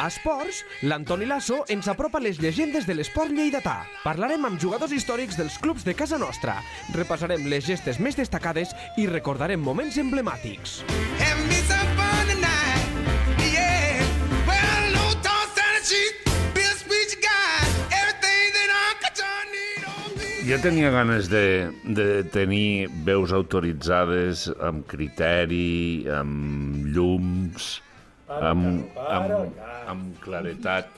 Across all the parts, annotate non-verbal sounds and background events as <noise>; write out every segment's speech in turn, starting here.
A Esports, l'Antoni Lasso ens apropa les llegendes de l'esport lleidatà. Parlarem amb jugadors històrics dels clubs de casa nostra. Repassarem les gestes més destacades i recordarem moments emblemàtics. Yeah. Well, no. Jo tenia ganes de, de tenir veus autoritzades amb criteri, amb llums, amb, amb, amb claretat,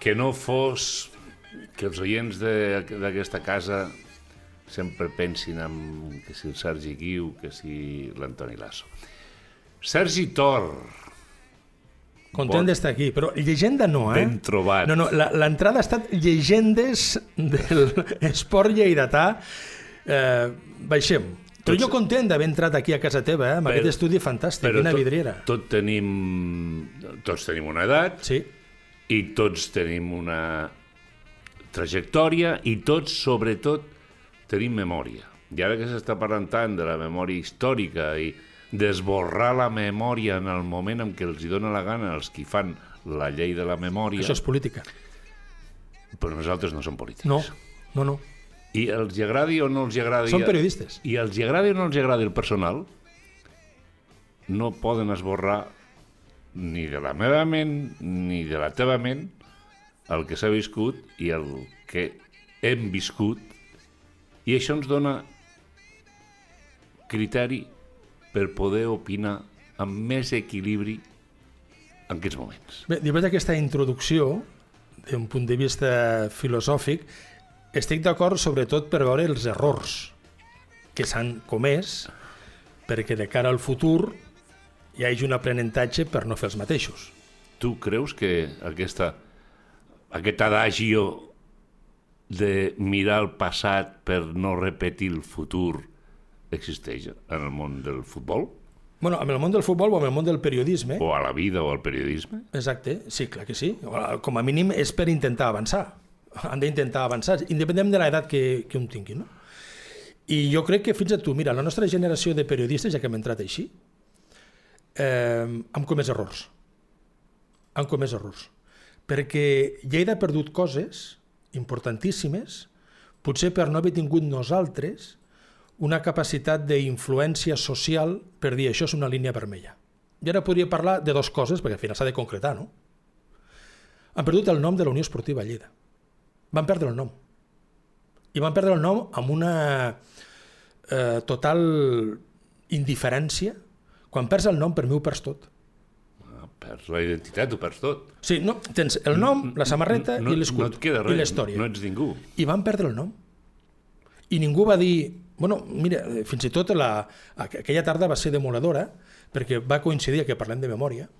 que no fos que els oients de- d'aquesta casa sempre pensin en que si el Sergi Guiu, que si l'Antoni Lasso. Sergi Tor, Content Bon. d'estar aquí, però llegenda no, eh? ben trobat. No, no, la- l'entrada ha estat llegendes del <laughs> esport lleidatà. Eh, baixem. Però jo content d'haver entrat aquí a casa teva, eh, amb Però- aquest estudi fantàstic, quina tot, vidriera. tot tenim, tots tenim una edat, Sí, i tots tenim una trajectòria i tots, sobretot, tenim memòria. I ara que s'està parlant tant de la memòria històrica i d'esborrar la memòria en el moment en què els hi dóna la gana els qui fan la llei de la memòria, això és política. però nosaltres no som polítics. No, no, no. I els hi agradi o no els hi agradi... Són periodistes. I els hi agradi o no els hi agradi el personal, no poden esborrar ni de la meva ment ni de la teva ment el que s'ha viscut i el que hem viscut i això ens dona criteri per poder opinar amb més equilibri en aquests moments. Bé, després d'aquesta introducció, d'un punt de vista filosòfic, estic d'acord sobretot per veure els errors que s'han comès perquè de cara al futur hi hagi un aprenentatge per no fer els mateixos. Tu creus que aquesta, aquest adagio de mirar el passat per no repetir el futur existeix en el món del futbol? Bueno, amb el món del futbol o amb el món del periodisme, O a la vida o al periodisme? exacte, sí, clar que sí. Com a mínim és per intentar avançar. Han d'intentar avançar, independent de l'edat que, que un tingui, no? I jo crec que fins a tu, mira, la nostra generació de periodistes, ja que hem entrat així, eh, han comès errors. Han comès errors. Perquè Lleida ha perdut coses importantíssimes, potser per no haver tingut nosaltres una capacitat d'influència social per dir això és una línia vermella. I ara podria parlar de dues coses, perquè al final s'ha de concretar, no? Han perdut el nom de la Unió Esportiva Lleida. Van perdre el nom. I van perdre el nom amb una eh, total indiferència. Quan perds el nom, per mi ho perds tot. Ah, Perds la identitat, ho perds tot. Sí, no, tens el nom, la samarreta no, i No l'escut. et queda I res, l'història. no ets ningú. I van perdre el nom. I ningú va dir... Bueno, mira, eh, fins i tot la, aqu- aquella tarda va ser demoladora, perquè va coincidir que parlem de memòria,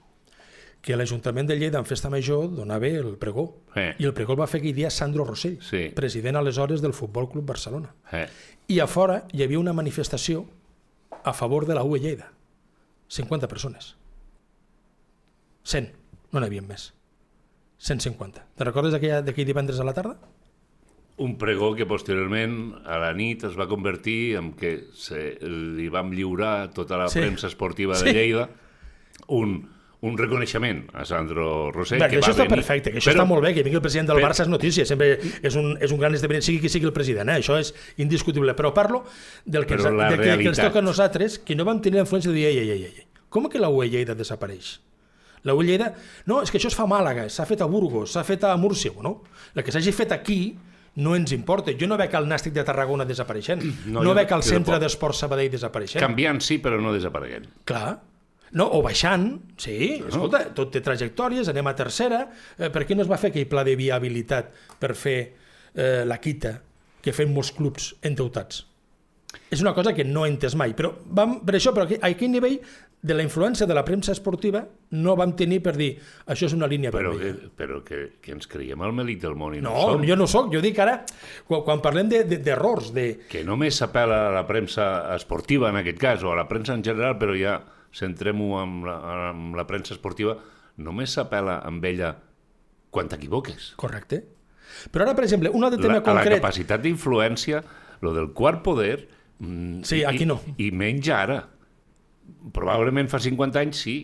que l'Ajuntament de Lleida en Festa Major donava el pregó. Eh. I el pregó el va fer aquell dia Sandro Rossell, Sí. president aleshores del Futbol Club Barcelona. Eh? I a fora hi havia una manifestació a favor de la UE Lleida. 50 persones. 100, no n'hi havia més. 150. Te recordes d'aquell divendres a la tarda? Un pregó que posteriorment a la nit es va convertir en que se, li vam lliurar tota la Sí. premsa esportiva de Sí. Lleida un, un reconeixement a Sandro Rosell. Bé, que això va està venir. perfecte, que això Però- està molt bé, que vingui el president del però- Barça és notícia, sempre és un, és un gran esdeveniment, sigui qui sigui el president, eh? això és indiscutible, però parlo del que, ens, la de que, que ens realitat. toca a nosaltres, que no vam tenir la influència de dir, ei, ei, ei, ei, com que la UE Lleida desapareix? La UE Lleida, no, és que això es fa a Màlaga, s'ha fet a Burgos, s'ha fet a Múrcia, no? El que s'hagi fet aquí no ens importa. Jo no veig el Nàstic de Tarragona desapareixent, No, no, veig el Centre d'Esport Sabadell desapareixent. Canviant sí, però no desapareguent. Clar. No, o baixant, sí, escolta, tot té trajectòries, anem a tercera, eh, per què no es va fer aquell pla de viabilitat per fer eh, la quita que fem molts clubs endeutats? És una cosa que no he entès mai, però vam, per això, però a aquell nivell de la influència de la premsa esportiva no vam tenir per dir això és una línia Però, vermella. que, però que, que ens creiem el melic del món i no, No, som. jo no sóc, jo dic ara, quan, quan parlem de- de- d'errors, de, de, Que només s'apel·la a la premsa esportiva, en aquest cas, o a la premsa en general, però ja centrem-ho amb, la, amb la premsa esportiva, només s'apel·la amb ella quan t'equivoques. correcte? Però ara, per exemple, un altre La, tema la concret... capacitat d'influència, lo del quart poder... mm, Sí, aquí i, no. I menys ara. Probablement fa 50 anys sí,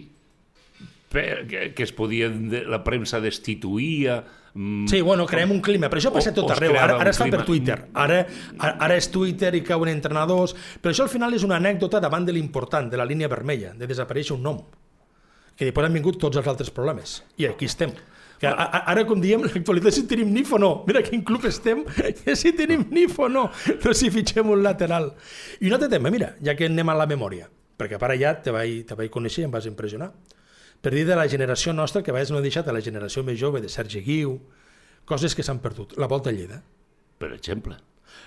que, que es podien... de- La premsa destituïa... mm, Sí, bueno, creem un clima, però això passa O- tot arreu. Ara, ara es fa per Twitter. Ara, ara és Twitter i cauen entrenadors, però això al final és una anècdota davant de l'important, de la línia vermella, de desaparèixer un nom. Que després han vingut tots els altres problemes. I aquí estem. Que ara, com diem, l'actualitat si tenim NIF o no. Mira quin club estem, si tenim NIF o no. No si fitxem un lateral. I un altre tema, mira, ja que anem a la memòria, perquè a part ja te vaig, te vaig conèixer i em vas impressionar. Per dir de la generació nostra, que a vegades no he deixat a la generació més jove, de Sergi Guiu, coses que s'han perdut. La Volta a Lleida. Per exemple.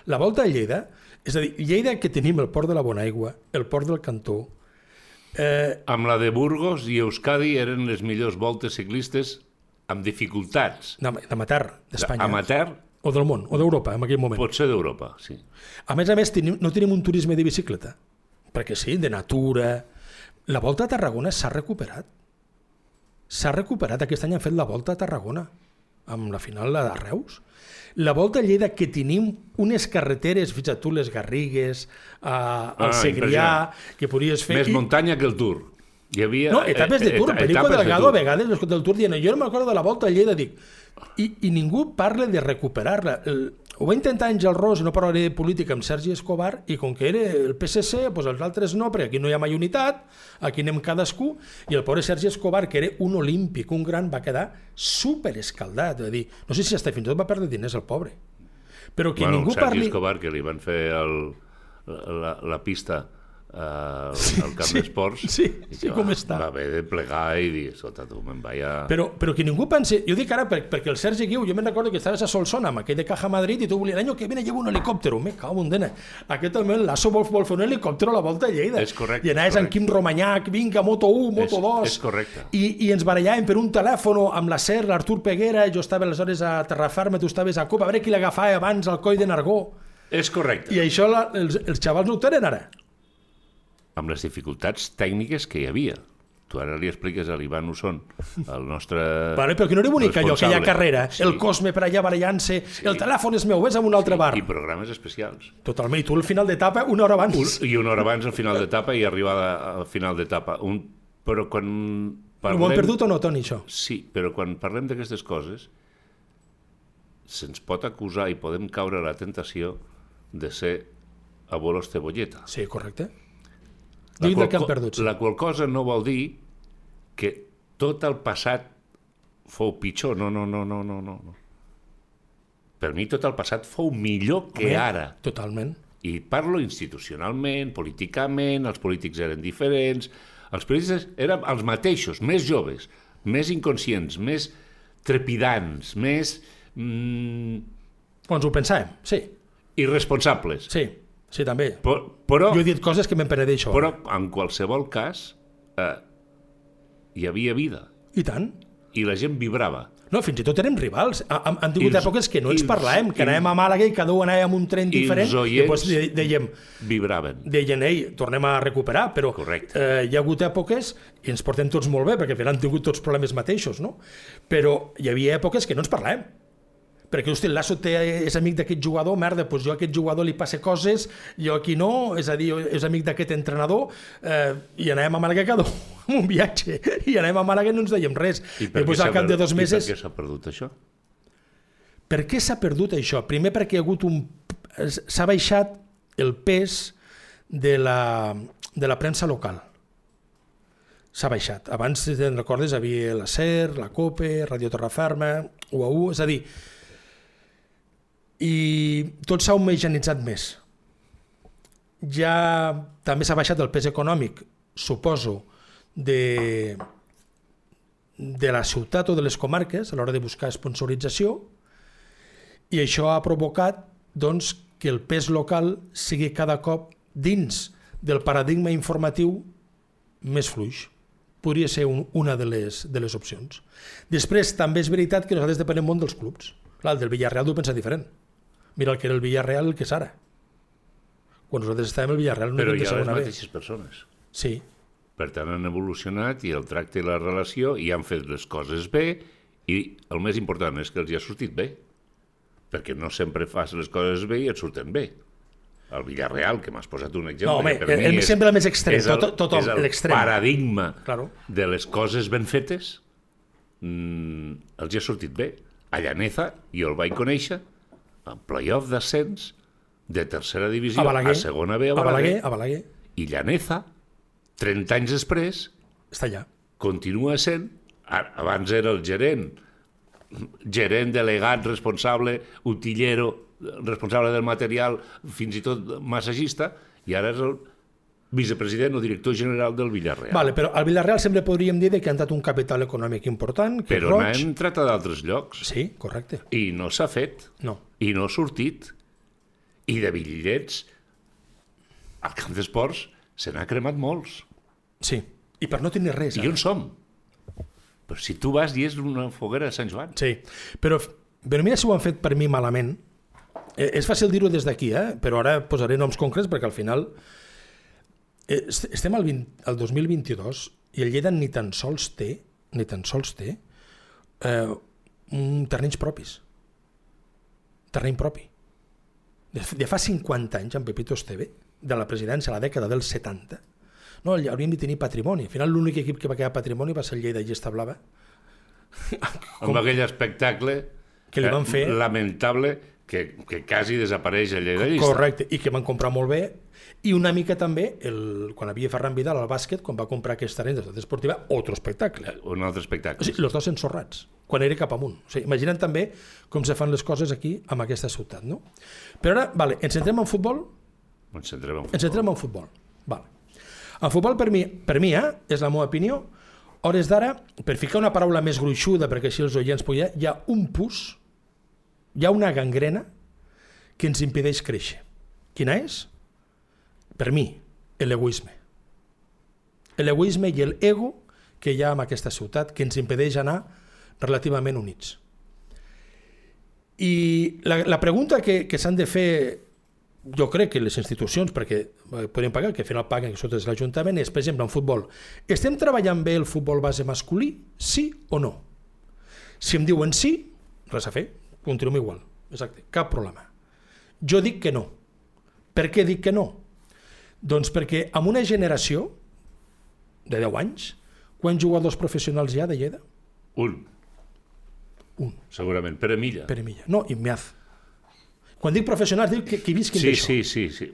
La Volta a Lleida, és a dir, Lleida que tenim el port de la Bonaigua, el port del Cantó, eh, Amb la de Burgos i Euskadi eren les millors voltes ciclistes amb dificultats. d'amater, d'Espanya. Amateur, O del món, o d'Europa, en aquell moment. potser d'Europa, sí. A més a més, tenim, no tenim un turisme de bicicleta, perquè sí, de natura... La Volta a Tarragona s'ha recuperat. S'ha recuperat. Aquest any han fet la Volta a Tarragona, amb la final la de Reus. La Volta a Lleida, que tenim unes carreteres, fins a tu, les Garrigues, a, al Ah, Segrià, que podries fer... Més i- muntanya que el Tour. Hi havia, No, etapes de eh, Tour. eta- Perico etapes de Delgado a vegades l'escolta del Tour dient jo no m'acordo de la volta a Lleida, dic i, i ningú parla de recuperar-la. Ho va intentar Àngel Ros, no parlaré de política, amb Sergi Escobar, i com que era el PSC, doncs els altres no, perquè aquí no hi ha mai unitat, aquí anem cadascú, i el pobre Sergi Escobar, que era un olímpic, un gran, va quedar super escaldat. És a dir, no sé si hasta fins i tot va perdre diners el pobre. Però que bueno, ningú Sergi parli... Escobar, que li van fer el, la, la pista eh, al camp sí, d'esports sí, i sí, que com va, està. va haver de plegar i dir, escolta, tu me'n vaig a... Però, però que ningú pensi... Jo dic ara per, perquè el Sergi Guiu, jo me'n recordo que estaves a Solsona amb aquell de Caja Madrid i tu volies, l'any que viene llevo un helicòptero. Me cago en dena. Aquest el Lasso vol, vol fer un helicòptero a la volta de Lleida. És correcte, I anaves és amb. Quim Romanyac, vinga, Moto 1, Moto És- 2. és correcte. I, I ens barallàvem per un telèfon amb la SER, l'Artur Peguera, jo estava aleshores a Terraferma, tu estaves a Copa, a veure qui l'agafava abans al coll de Nargó. És correcte. I això la, els, els xavals no ho tenen ara. Amb les dificultats tècniques que hi havia. Tu ara li expliques a l'Ivan Usson, el nostre... Vale, però que no era bonic allò, aquella carrera, Sí. el Cosme per allà barallant-se, el telèfon és meu, vés a un altre bar. I programes especials. Totalment, i tu al final d'etapa una hora abans. Un, I una hora abans al final d'etapa i arribada al final d'etapa. Un... Però quan Ho hem perdut o no, Toni, això? Sí, però quan parlem d'aquestes coses se'ns pot acusar i podem caure a la tentació de ser abuelos cebolleta. Sí, correcte. Qual del co- perdut. La qual cosa no vol dir que tot el passat fou pitjor. No, no, no, no, no, no. Per mi tot el passat fou millor que Home, ara. Totalment. I parlo institucionalment, políticament, els polítics eren diferents, els polítics eren els mateixos, més joves, més inconscients, més trepidants, més mm, Doncs ho pensàvem, sí, irresponsables. sí, sí, també. Però, però, Jo he dit coses que me'n penedeixo. però en qualsevol cas eh, hi havia vida I tant. i la gent vibrava. No, fins i tot érem rivals. Ha- Han, han tingut els- èpoques que no ens els- parlàvem, que anàvem a Màlaga i cada un anava amb un tren diferent i després de- dèiem, Vibraven. deien, ei, tornem a recuperar, però Correcte. eh, hi ha hagut èpoques, i ens portem tots molt bé, perquè al final han tingut tots problemes mateixos, no? Però hi havia èpoques que no ens parlàvem. Perquè, hosti, el Lasso té, és amic d'aquest jugador, merda, doncs jo a aquest jugador li passe coses, jo aquí no, és a dir, és amic d'aquest entrenador, eh, i anàvem a Màlaga cada un un viatge, i anàvem a Màlaga i no ens dèiem res. I per què al cap de dos i mesos... per què s'ha perdut això? Per què s'ha perdut això? Primer perquè hi ha hagut un... s'ha baixat el pes de la, de la premsa local. S'ha baixat. Abans, si te'n recordes, havia la SER, la COPE, Radio Terraferma, UAU, és a dir, i tot s'ha homogeneitzat més. Ja també s'ha baixat el pes econòmic, suposo, de, de la ciutat o de les comarques a l'hora de buscar sponsorització i això ha provocat doncs, que el pes local sigui cada cop dins del paradigma informatiu més fluix. Podria ser un, una de les, de les opcions. Després, també és veritat que nosaltres depenem molt dels clubs. Clar, el del Villarreal ho pensa diferent. Mira el que era el Villarreal el que és ara. Quan nosaltres estàvem al Villarreal no Però hi ha les B. mateixes persones. Sí, Per tant, han evolucionat i el tracte i la relació i han fet les coses bé i el més important és que els hi ha sortit bé. Perquè no sempre fas les coses bé i et surten bé. el Villarreal, que m'has posat un exemple. No, home, per el- mi el- sempre el més extrem, és el, tot- tothom, és el l'extrem. paradigma Claro. de les coses ben fetes, mm, els hi ha sortit bé. A Llaneza, jo el vaig conèixer, en playoff d'ascens, de tercera divisió A Balaguer. a segona B a A Balaguer, Balaguer, a Balaguer. i Llaneza, 30 anys després, Està allà. continua sent, abans era el gerent, gerent, delegat, responsable, utillero, responsable del material, fins i tot massagista, i ara és el vicepresident o director general del Villarreal. Vale, però al Villarreal sempre podríem dir que han dat un capital econòmic important, que Però Roig... n'han entrat a d'altres llocs Sí, correcte. i no s'ha fet, No. i no ha sortit. I de bitllets al camp d'esports se n'ha cremat molts. Sí. I per no tenir res. I ara. on som? Però si tu vas i és una foguera de Sant Joan. Sí, però, però mira si ho han fet per mi malament. Eh, és fàcil dir-ho des d'aquí, eh? però ara posaré noms concrets perquè al final estem al, 20, al 2022 i el Lleida ni tan sols té ni tan sols té eh, un terrenys propis. Terreny propi. De, de fa 50 anys, en Pepito Esteve, de la presidència a la dècada dels 70, no, hauríem de tenir patrimoni. Al final l'únic equip que va quedar patrimoni va ser el Lleida Llesta Blava, <laughs> amb aquell espectacle que li van eh, fer lamentable que, que quasi desapareix a Lleida. Correcte, i que van comprar molt bé i una mica també, el, quan havia Ferran Vidal al bàsquet, quan va comprar aquest terreny de Esportiva, otro espectacle. Un altre O espectacle. sigui, els dos ensorrats, quan era cap amunt. O sigui, imagina't també com se fan les coses aquí, amb aquesta ciutat, no? Però ara, vale, ens centrem en futbol? Ens centrem en Ens futbol. centrem en futbol. Vale. En futbol, per mi, per mi eh, és la meva opinió, hores d'ara, per ficar una paraula més gruixuda, perquè així els oients poden... Hi ha un pus, hi ha una gangrena que ens impedeix créixer. Quina és? Per mi, l'egoisme. L'egoisme i l'ego que hi ha en aquesta ciutat que ens impedeix anar relativament units. I la, la pregunta que, que s'han de fer jo crec que les institucions, perquè eh, podem pagar, que al final paguen, que és l'Ajuntament, és, per exemple, en futbol. Estem treballant bé el futbol base masculí? Sí o no? Si em diuen sí, res a fer, continuem igual. Exacte, cap problema. Jo dic que no. Per què dic que no? Doncs perquè en una generació de 10 anys, quants jugadors professionals hi ha de Lleida? Un, Un, segurament. Pere Milla. Pere Milla. No, Immeaz. Quan dic professionals, dic que, que visquin Sí, d'això. sí, sí, sí.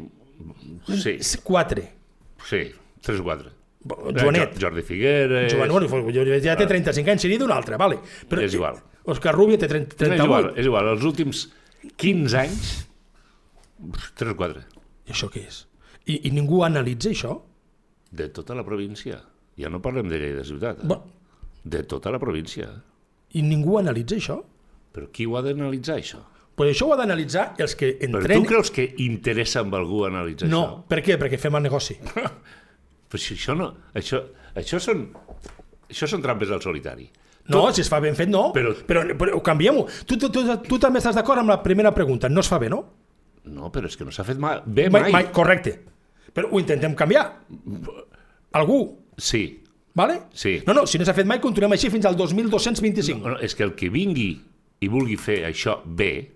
Sí, Quatre. sí. Tres o quatre. Joanet. Jo- Jordi Figueres... Joan, bueno, ja té 35 anys, seria d'un altre, vale. Però, És igual. Òscar Rubio té 30, No, és igual, 38. és igual. Els últims 15 anys, tres o quatre. I això què és? I, I ningú analitza això? De tota la província. Ja no parlem de Lleida ciutat. Eh? Bo, De tota la província. I ningú analitza això? Però qui ho ha d'analitzar, això? Pues això ho ha d'analitzar els que Però entrenen... tu creus que interessa amb algú analitzar No, això? per què? Perquè fem el negoci. <laughs> Però si això no... Això, això són... Això són trampes al solitari. No, si es fa ben fet, no. Però- però, però ho canviem-ho. Tu, tu, tu, tu també estàs d'acord amb la primera pregunta. No es fa bé, no? No, però és que no s'ha fet mai, bé mai. mai. Correcte. Però ho intentem canviar. Algú, Sí. vale? Sí. No, no, si no s'ha fet mai, continuem així fins al 2225. No, és que el que vingui i vulgui fer això bé,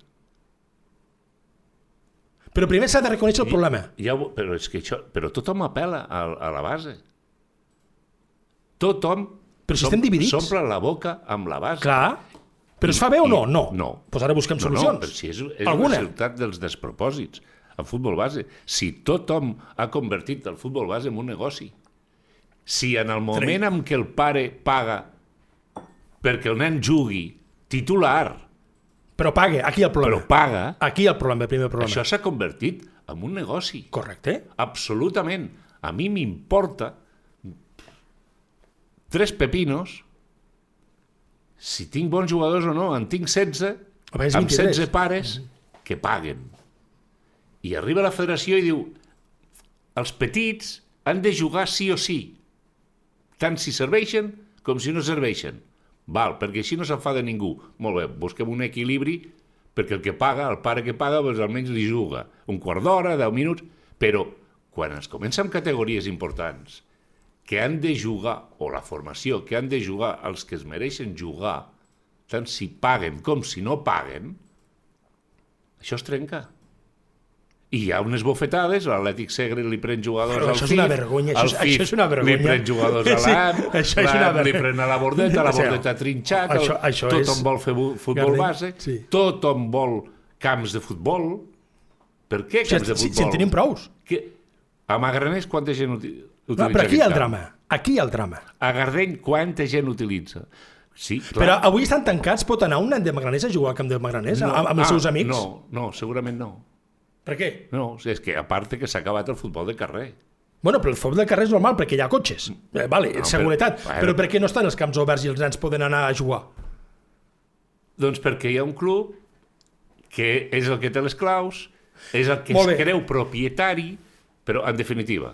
Però primer s'ha de reconèixer el problema. ja, ho- però és que això, però tothom apela a, a la base. Tothom Però si estem dividits. s'omple la boca amb la base. Clar. Però es fa bé o no? I- No. no. Pues ara busquem No, solucions. no, però si és, és Alguna? una ciutat dels despropòsits, el futbol base. Si tothom ha convertit el futbol base en un negoci, si en el moment en què el pare paga perquè el nen jugui titular, Però pague, aquí el però problema. paga, Aquí el problema, el primer problema. això s'ha convertit en un negoci. Correcte. Absolutament. A mi m'importa tres pepinos si tinc bons jugadors o no. En tinc 16, A veure, és amb 23. 16 pares que paguen. I arriba la federació i diu els petits han de jugar sí o sí, tant si serveixen com si no serveixen. Val, perquè així no s'enfada ningú. Molt bé, busquem un equilibri perquè el que paga, el pare que paga, doncs almenys li juga. Un quart d'hora, 10 minuts... Però quan es comença amb categories importants que han de jugar, o la formació, que han de jugar els que es mereixen jugar, tant si paguen com si no paguen, això es trenca. I hi ha unes bofetades, l'Atlètic Segre li pren jugadors Però al això és FIF, una vergonya, això és- FIF això és una vergonya. li pren jugadors a <laughs> Sí, l'AM, això és una l'AM li vergonya. pren a la bordeta, la O sigui, bordeta trinxat, el, això- això tothom és- vol fer futbol Gardell, base, sí. tothom vol camps de futbol. Per què Si, camps de si, futbol? si en tenim prous. Que, a Magraners quanta gent uti- utilitza No, però aquí hi ha el drama. Aquí hi ha el drama. A Gardeny quanta gent utilitza? Sí, clar. Però avui estan tancats, pot anar un nen de Magraners a jugar al camp de Magraners no. amb, amb els Ah, seus amics? No, no, segurament no. Per què? No, és que a part que s'ha acabat el futbol de carrer. Bueno, però el futbol de carrer és normal perquè hi ha cotxes. Eh, vale, No, seguretat. però- Però, però per què no estan els camps oberts i els nens poden anar a jugar? Doncs perquè hi ha un club que és el que té les claus, és el que Molt es creu propietari, però en definitiva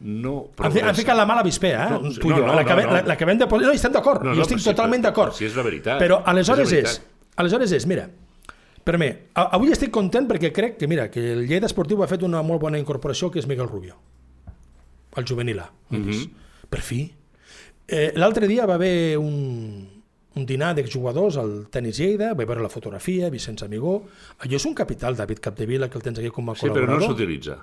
no progressa. han ficat la mala vispea, eh? No, no, no, l'acabem no, no. la- l'acabem de posar... No, hi estem d'acord, No, no, no, jo estic totalment d'acord. sí, és la veritat. Però aleshores És la és, aleshores és, mira, per mi, avui estic content perquè crec que, mira, que el Lleida Esportiu ha fet una molt bona incorporació que és Miguel Rubio, el juvenil A. Mm. -hmm. Per fi. Eh, L'altre dia va haver un, un dinar d'exjugadors al tenis Lleida, vaig veure la fotografia, Vicenç Amigó, allò és un capital, David Capdevila, que el tens aquí com a Sí, però col·laborador. no s'utilitza.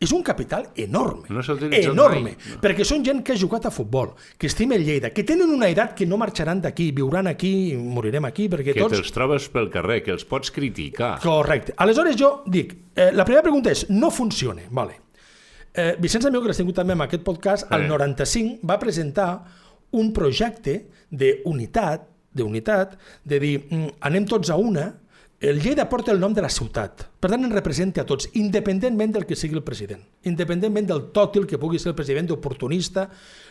És un capital enorme. No enorme. mai. Perquè són gent que ha jugat a futbol, que estima el Lleida, que tenen una edat que no marxaran d'aquí, viuran aquí, morirem aquí, perquè Que tots... te'ls trobes pel carrer, que els pots criticar. Correcte. Aleshores jo dic, eh, la primera pregunta és, no funciona, vale. Eh, Vicenç Amigo, que l'has tingut també en aquest podcast, al Eh. 95 va presentar un projecte d'unitat, d'unitat, de dir, mm, anem tots a una, el Lleida porta el nom de la ciutat, per tant ens representa a tots, independentment del que sigui el president, independentment del tòtil que pugui ser el president oportunista,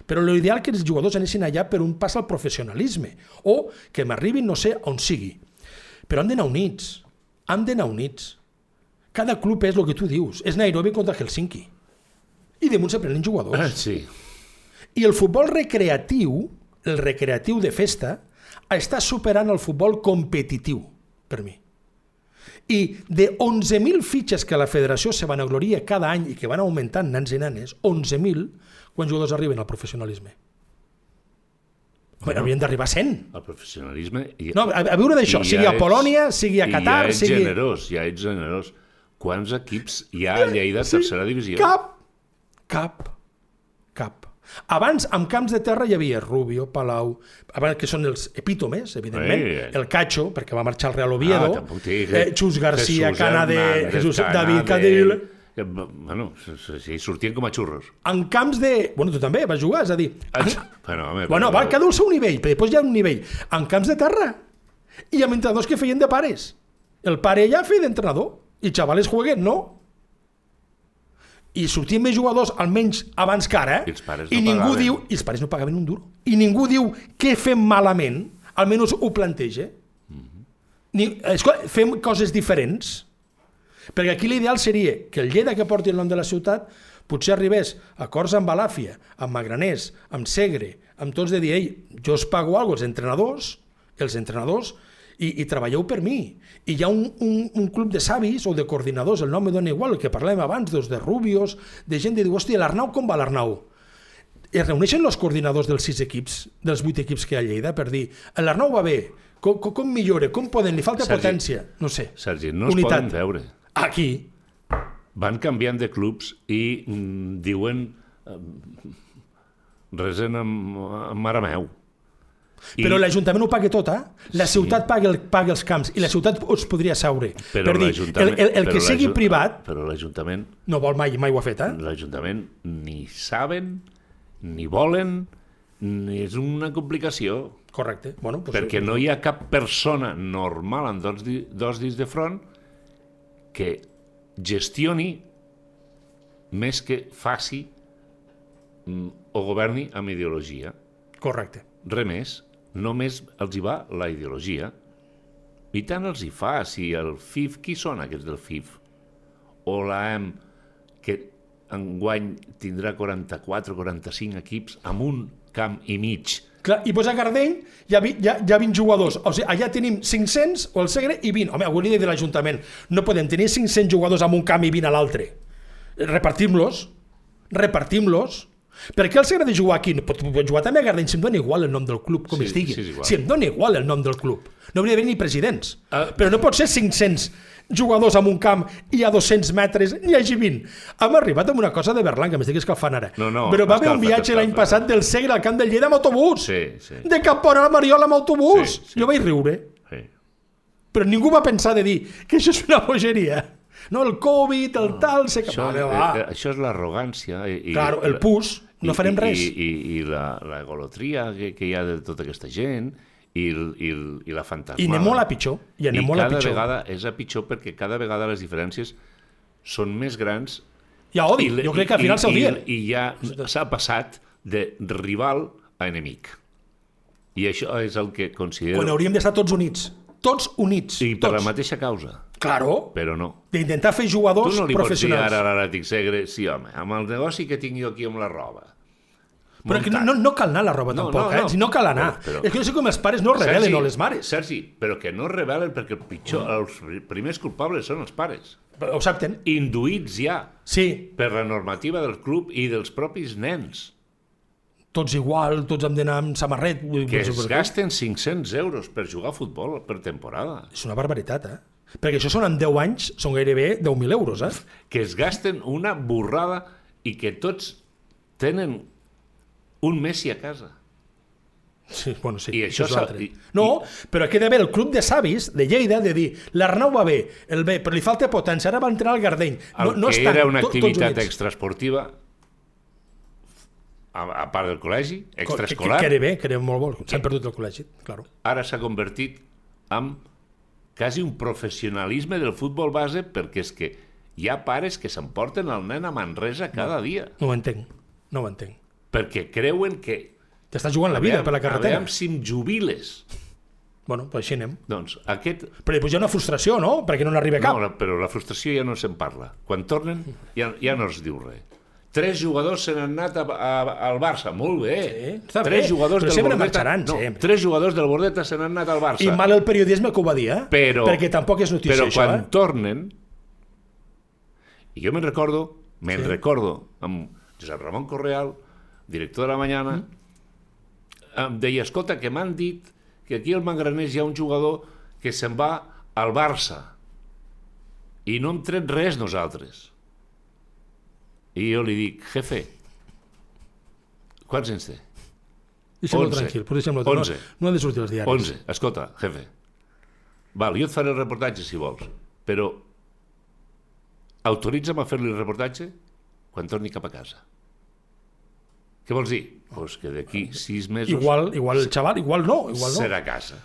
però l'ideal que els jugadors anessin allà per un pas al professionalisme, o que m'arribin no sé on sigui. Però han d'anar units, han d'anar units. Cada club és el que tu dius, és Nairobi contra Helsinki. I damunt se prenen Ah, jugadors. sí. I el futbol recreatiu, el recreatiu de festa, està superant el futbol competitiu, per mi. I de 11.000 fitxes que la federació se van agloria cada any i que van augmentant nens i nenes, 11.000, quan jugadors arriben al professionalisme? Bueno, haurien d'arribar a 100. El professionalisme... I, No, a, a viure d'això, i sigui ja a Polònia, sigui a i Qatar, ja ets sigui... generós, ja ets generós. Quants equips hi ha a Lleida, tercera divisió? Cap, cap. Abans, amb camps de terra hi havia Rubio, Palau, abans que són els epítomes, evidentment, Eh. el Cacho, perquè va marxar al Real Oviedo, Ah, eh, Xus García, Jesús Canade, Hernández, Jesús David Cadil, que, Bueno, sí, sortien com a xurros. en camps de... Bueno, tu també vas jugar, és a dir... En... Bueno, home, Bueno, va, cada un seu nivell, però després hi ha un nivell. En camps de terra. I amb entrenadors que feien de pares. El pare ja feia d'entrenador. I xavales jueguen, no? I sortien més jugadors, almenys abans que ara, I pares i no ningú pagaven. diu... I els pares no pagaven un duro. I ningú diu què fem malament, almenys ho planteja. Mhm. Ni, escolta, fem coses diferents. Perquè aquí l'ideal seria que el Lleida que porti el nom de la ciutat potser arribés a acords amb Balàfia, amb Magraners, amb Segre, amb tots de dir, ei, jo us pago alguna els entrenadors, els entrenadors, i, i treballeu per mi. I hi ha un, un, un club de savis o de coordinadors, el nom me dona igual, el que parlàvem abans, doncs de Rubios, de gent que diu, hòstia, l'Arnau com va l'Arnau? Es reuneixen els coordinadors dels sis equips, dels vuit equips que hi ha a Lleida, per dir, l'Arnau va bé, com, com, com millora, com poden, li falta Sergi, potència, no sé. Sergi, no es Unitat. poden veure. Aquí, Van canviant de clubs i mm, diuen... Eh, resen amb, amb mare meu. I, Però l'Ajuntament ho paga tot, eh? La Sí. ciutat paga, el, paga els camps i la ciutat us podria seure. però per dir, el, el, el que sigui privat Però l'Ajuntament no vol mai, mai ho ha fet, eh? l'Ajuntament ni saben, ni volen, ni és una complicació, Correcte. Bueno, perquè no hi ha cap persona normal amb dos, di- dos dits de front que gestioni més que faci mm, o governi amb ideologia. Correcte. Res més, només els hi va la ideologia. I tant els hi fa, si el FIF, qui són aquests del FIF? O l'AM, que enguany tindrà 44 o 45 equips amb un camp i mig. Clar, I posa Gardeny, hi ha, hi, ha, hi ha 20 jugadors. O sigui, allà tenim 500 o el Segre i 20. Home, hauria de dir l'Ajuntament. No podem tenir 500 jugadors amb un camp i 20 a l'altre. Repartim-los. Repartim-los. Per què els agrada jugar aquí? Pot, pot jugar també a Gardeny, si em dona igual el nom del club, com Sí, es digui. sí, si em dona igual el nom del club. No hauria d'haver ni presidents. Ah. Però no pot ser 500 jugadors en un camp i a 200 metres n'hi hagi 20. Hem arribat a una cosa de Berlan, que m'estic escalfant ara. No, no, Però va haver un viatge l'any passat del Segre al camp del Lleida amb autobús. Sí, sí. De Campora a Mariola amb autobús. Sí, sí. Jo vaig riure. sí. Però ningú va pensar de dir que això és una bogeria. No, el Covid, el tal... Sé que... Això, Vale, eh, va. eh, això és l'arrogància. I, Claro, el pus, no i- farem i, res. I, i, i la, la egolotria que, que hi ha de tota aquesta gent i, i, i la fantasmada. I anem molt a pitjor. I anem I molt a cada pitjor. vegada és a pitjor perquè cada vegada les diferències són més grans Hi ha odi. Jo crec que al final i, s'odien. I, i ja s'ha passat de rival a enemic. I això és el que considero... Quan hauríem d'estar tots units. Tots units. I per tots. la mateixa causa, Claro. però no. D'intentar fer Tu jugadors no li pots dir professionals. ara a l'Atlètic Segre, sí home, amb el negoci que tinc jo aquí amb la roba. Però que no, no, cal anar a la roba No, tampoc, no, no. eh? Si no cal anar. Però- però- És que no sé com els pares no revelen o les mares. Sergi, però que no revelen perquè el pitjor, els primers culpables són els pares. Ho sapten. Induïts ja Sí, per la normativa del club i dels propis nens, tots igual, tots hem d'anar amb samarret. que es gasten 500 euros per jugar a futbol per temporada, És una barbaritat, eh? Perquè això són en 10 anys, són gairebé 10.000 euros, eh? que es gasten una borrada i que tots tenen un Messi a casa. Sí, bueno, sí. I això és s'ha- l'altre. i- No, però aquí ha d'haver el club de savis de Lleida de dir l'Arnau va bé, el bé, però li falta potència, ara va entrar al Gardeny. El No, no que estan era una to- activitat extraesportiva, a, a part del col·legi, Que, que, extraescolar, que era bé, que era molt bo. S'han perdut el col·legi, claro. ara s'ha convertit en quasi un professionalisme del futbol base perquè és que hi ha pares que s'emporten el nen a Manresa cada dia No ho entenc, no ho entenc. perquè creuen que T'estàs jugant la vida per la carretera. Aviam si em jubiles. Bueno, pues així anem. Doncs aquest... Però després hi ha una frustració, no? Perquè no n'arriba cap. No, però la frustració ja no se'n parla. Quan tornen ja, ja no es diu res. Tres jugadors se n'han anat a, a, al Barça. Molt bé. Sí, està tres bé, jugadors però del sempre Bordeta... marxaran, no, sempre. tres jugadors del Bordeta se n'han anat al Barça. I mal el periodisme que ho va dir, eh? Però, Perquè tampoc és notícia, però això, quan eh? tornen, i jo me'n recordo, me'n sí. recordo, amb Josep Ramon Correal, director de la Mañana, mm. em deia, escolta, que m'han dit que aquí al Mangranès hi ha un jugador que se'n va al Barça i no hem tret res nosaltres. I jo li dic, jefe, quants anys té? Deixa'm-lo 11. tranquil, però deixa'm-lo tranquil. 11. No, no ha de sortir als diaris. 11. Escolta, jefe. Val, jo et faré el reportatge si vols, però autoritza'm a fer-li el reportatge quan torni cap a casa. Què vols dir? Pues que d'aquí sis mesos Igual, igual el xaval, igual no, igual no. serà a casa.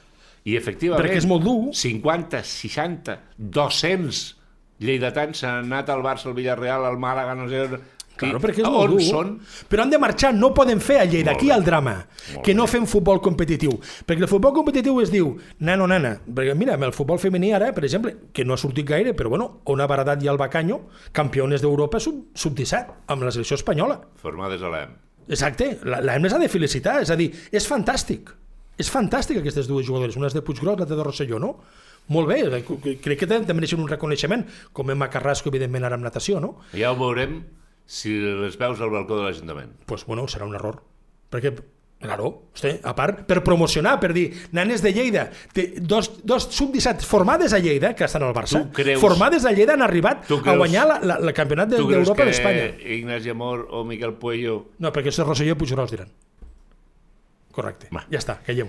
I efectivament... Perquè és molt dur. 50, 60, 200 lleidatans s'han anat al Barça, al Villarreal, al Màlaga, no sé... on. Claro, perquè és molt on dur. són? Però han de marxar, no poden fer a Lleida. Molt Aquí el drama, que no fem futbol competitiu. Perquè el futbol competitiu es diu nano, nana. Perquè mira, amb el futbol femení ara, per exemple, que no ha sortit gaire, però bueno, Ona Baradat i el Bacanyo, campiones d'Europa sub, sub-17, amb la selecció espanyola. Formades a l'EM. Exacte, hem les ha de felicitar, és a dir, és fantàstic. És fantàstic aquestes dues jugadores, una és de Puiggròs, l'altra de Rosselló, no? Molt bé, eh, crec que també mereixen un reconeixement, com Emma Carrasco, evidentment, ara amb natació, no? Ja ho veurem si les veus al balcó de l'Ajuntament. pues bueno, serà un error. Perquè, claro, hosti, a part, per promocionar, per dir, nanes de Lleida, té dos, dos sub-17 formades a Lleida, que estan al Barça, creus- formades a Lleida han arribat Tu a creus- guanyar la, la, la campionat de- Tu creus d'Europa que d'Espanya. Ignasi Amor o Miquel Puello... No, perquè això és Rosselló i Puiggròs diran. Correcte. Va. Ja està, callem.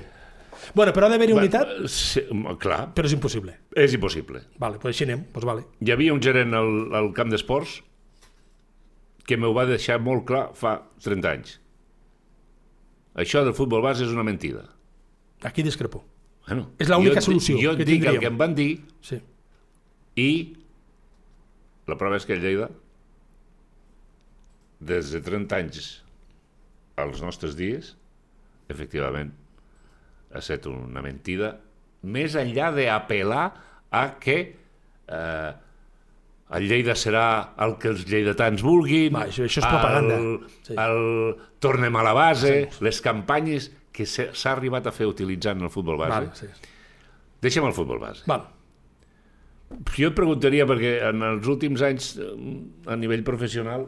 Bueno, però ha d'haver-hi unitat, Sí, clar, però és impossible. és impossible. Vale, pues així anem, pues vale. Hi havia un gerent al, al camp d'esports que m'ho va deixar molt clar fa 30 anys. Això del futbol base és una mentida. Aquí discrepo. Bueno, És l'única solució Jo que dic el que em van dir Sí. i la prova és que a Lleida des de 30 anys als nostres dies efectivament ha estat una mentida més enllà d'apel·lar a que eh, el Lleida serà el que els lleidatans vulguin Va, això- això és propaganda. el, Sí. el tornem a la base les campanyes que s'ha s'ha arribat a fer utilitzant el futbol base Vale, sí. deixem el futbol base Vale. jo et preguntaria, perquè en els últims anys, eh, a nivell professional,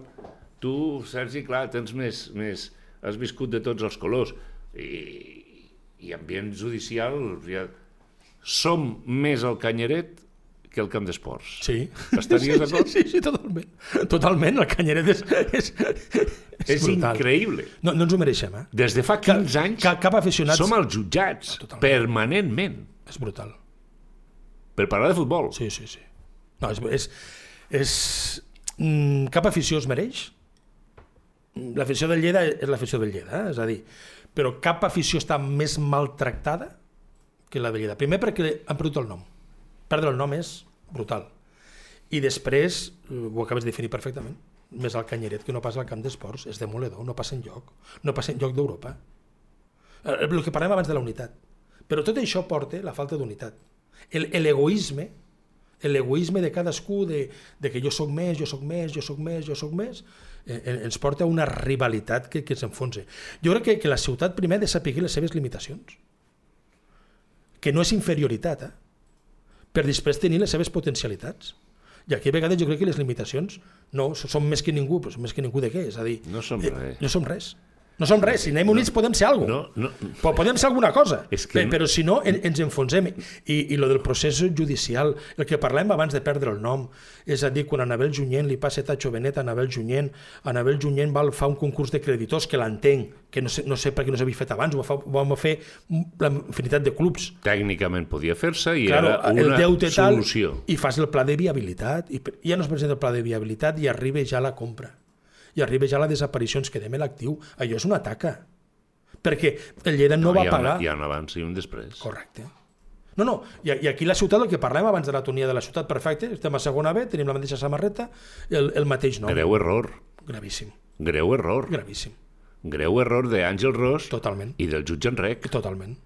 tu, Sergi, clar, tens més, més... Has viscut de tots els colors. I, i ambient judicial... Ja... Som més el Canyeret que el camp d'esports. Sí. Estaries sí, d'acord? Sí, sí, sí, totalment. Totalment, el Canyeret és... És, És brutal. increïble. No, no ens ho mereixem, eh? Des de fa 15 anys Cap, cap aficionat... som els jutjats Totalment. permanentment És brutal. per parlar de futbol. Sí, sí, sí. No, és... és, és mm, cap afició es mereix. L'afició del Lleida és l'afició del Lleida, eh? és a dir, però cap afició està més maltractada que la de Lleida. Primer perquè han perdut el nom. Perdre el nom és brutal. I després, eh, ho acabes de definir perfectament, més al Canyeret que no passa al camp d'esports, és demoledor, no passa en lloc, no passa en lloc d'Europa. Eh, El que parlem abans de la unitat. Però tot això porta la falta d'unitat. L'egoisme, l'egoisme de cadascú, de, de que jo sóc més, jo sóc més, jo sóc més, jo sóc més, eh, eh, ens porta a una rivalitat que, que s'enfonsa. Jo crec que, que la ciutat primer ha de saber les seves limitacions. Que no és inferioritat, eh? per després tenir les seves potencialitats. I aquí a vegades jo crec que les limitacions no, som més que ningú, però som més que ningú de què? És a dir, No som eh, res. No som res. No som res. Si anem units podem ser alguna No, no, però podem ser alguna cosa, És que Pe- però si no en, ens enfonsem. I, I lo del procés judicial, el que parlem abans de perdre el nom, és a dir, quan a Anabel Junyent li passa Tacho Benet a Anabel Junyent, Anabel Junyent va fa un concurs de creditors que l'entenc, que no sé, no sé per què no s'havia fet abans, ho, fa, ho vam fer la infinitat de clubs. tècnicament podia fer-se i Claro, era el una deute tal, solució. i fas el pla de viabilitat, i ja no es presenta el pla de viabilitat i arriba ja la compra. I arriba ja la desaparició, ens quedem en l'actiu. Allò és una taca. Perquè el Lleida no, va hi ha, pagar... Hi ha un abans i un després. Correcte. No, no, i, i aquí la ciutat, el que parlem abans de la tonia de la ciutat, perfecte, estem a segona B, tenim la mateixa samarreta, el, el mateix nom. Greu error. Gravíssim, Greu error. gravíssim, Greu error d'Àngel Ros totalment, i del jutge Enrec totalment.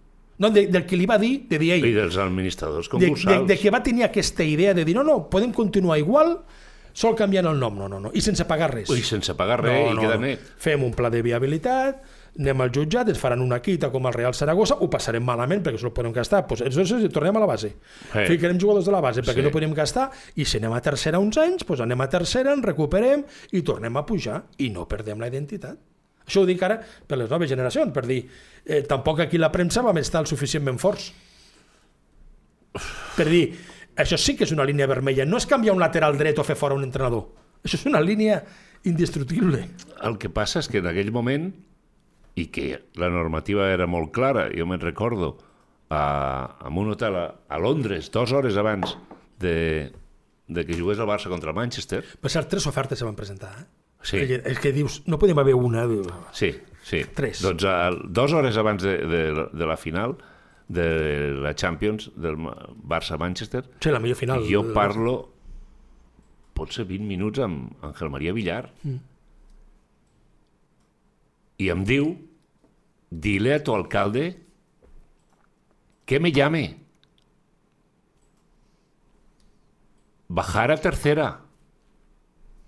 No, de, del que li va dir, de dir ell, i dels administradors de, de, concursals. de que va tenir aquesta idea de dir, no, no, podem continuar igual, sol canviant el nom, no, no, no, i sense pagar res. I sense pagar res i queda net. Fem un pla de viabilitat, anem al jutjat, ens faran una quita com el Real Saragossa, ho passarem malament perquè no ho podem gastar, doncs aleshores tornem a la base. Eh. Ficarem jugadors de la base perquè Sí. no podem gastar i si anem a tercera uns anys, doncs anem a tercera, en recuperem i tornem a pujar i no perdem la identitat. Això ho dic ara per les noves generacions, per dir, eh, tampoc aquí la premsa vam estar el suficientment forts. Per dir, això sí que és una línia vermella, no és canviar un lateral dret o fer fora un entrenador. Això és una línia indestructible. El que passa és que en aquell moment, i que la normativa era molt clara, jo me'n recordo, a, a un hotel a, a Londres, dues hores abans de, de que jugués el Barça contra el Manchester, Per cert, tres ofertes se van presentar. Eh? Sí. És que- És que dius, no podem haver una. Sí, sí. Tres. Doncs a, dues hores abans de, de, de la final de la Champions del Ma- Barça-Manchester, Sí, la millor final. jo parlo potser 20 minuts amb Ángel María Villar. Mm. i em diu dile a tu alcalde que me llame. Bajar a tercera.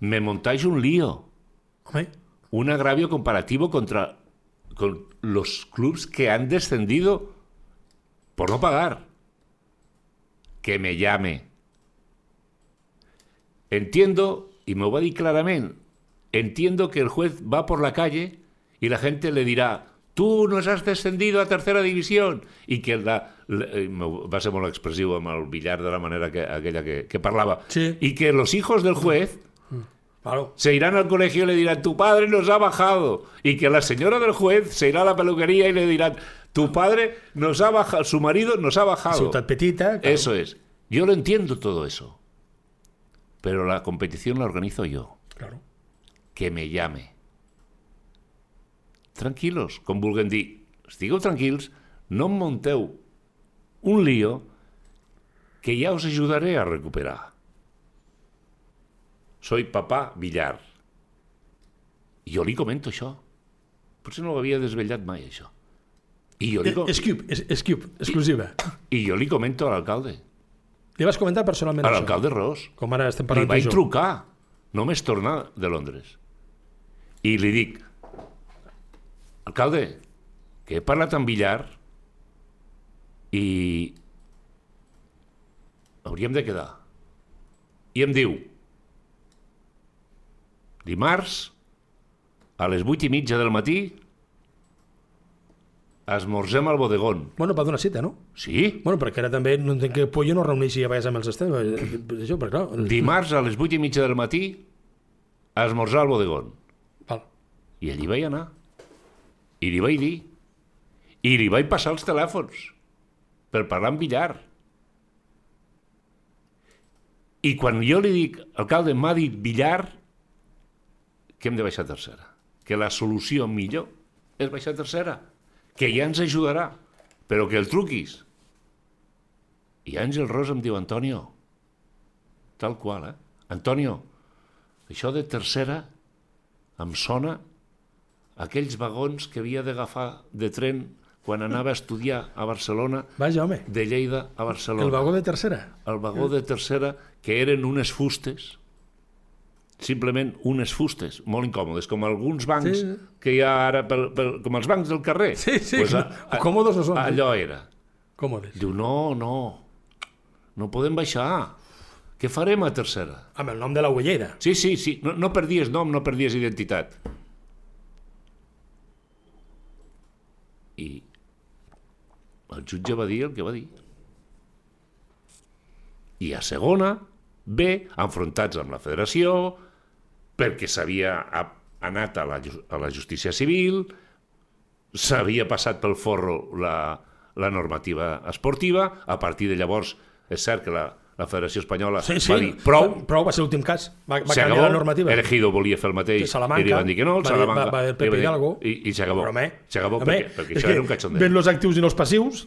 Me montáis un lío. Home, un agravio comparativo contra con los clubes que han descendido por no pagar. Que me llame. Entiendo, y me voy a decir claramente, entiendo que el juez va por la calle y la gente le dirá, tú nos has descendido a tercera división, y que la, la- eh, va ser molt expressiu amb el billar de la manera que, aquella que, que parlava, Sí. y que los hijos del juez claro. se irán al colegio y le dirán, tu padre nos ha bajado. Y que la señora del juez se irá a la peluquería y le dirán, tu padre nos ha bajado, su marido nos ha bajado. Ciutat petita. claro. Eso es. Yo lo entiendo todo eso. Pero la competición la organizo yo. Claro. Que me llame. Tranquilos, com vulguem dir. Estigueu tranquils, no monteu un lío que ja us ajudaré a recuperar. Soy papà Villar. I jo li comento això. Potser no ho havia desvetllat mai, això. I jo li, com... Escube, es, Escube, exclusiva. I jo li comento a l'alcalde. Li vas comentar personalment A això? l'alcalde Ros. Com ara estem Li parlant vaig tu i jo. trucar. Només tornar de Londres. I li dic, alcalde, que he parlat amb Villar i hauríem de quedar. I em diu, dimarts a les 8 i mitja del matí esmorzem al bodegón. Bueno, va donar cita, no? Sí, Bueno, perquè ara també no entenc que Pollo no reuneixi a vegades amb els estem. Això, perquè clar... dimarts a les 8 i mitja del matí esmorzar al bodegón. Val. I allí vaig anar. I li vaig dir. I li vaig passar els telèfons per parlar amb Villar. I quan jo li dic, alcalde, m'ha dit Villar que hem de baixar a tercera. Que la solució millor és baixar a tercera. Que ja ens ajudarà, però que el truquis. I Àngel Ros em diu, Antonio, tal qual, eh? Antonio, això de tercera em sona aquells vagons que havia d'agafar de tren quan anava a estudiar a Barcelona, Vaja, home, de Lleida a Barcelona. el vagó de tercera. El vagó de tercera, que eren unes fustes, simplement unes fustes, molt incòmodes, com alguns bancs Sí. que hi ha ara, per, per, com els bancs del carrer. Sí, sí, Pues no, còmodes no són. Allò era. Còmodes. Diu, no, no, no podem baixar. Què farem a tercera? Amb el nom de la Uelleda. Sí, sí, sí, no, no perdies nom, no perdies identitat. I el jutge va dir el que va dir. I a segona, bé, enfrontats amb la federació, perquè s'havia anat a la, a la justícia civil, s'havia passat pel forro la, la normativa esportiva, a partir de llavors és cert que la, la Federació Espanyola Sí, sí. va dir prou, Prou va ser l'últim cas. Va, va canviar acabó, la normativa. el Ejido volia fer el mateix, i li van dir que no, el Salamanca... va- va Pepe va dir- Hidalgo. I, i s'acabó. S'acabó perquè, perquè això era un cachondeo. Ven els actius i no els passius.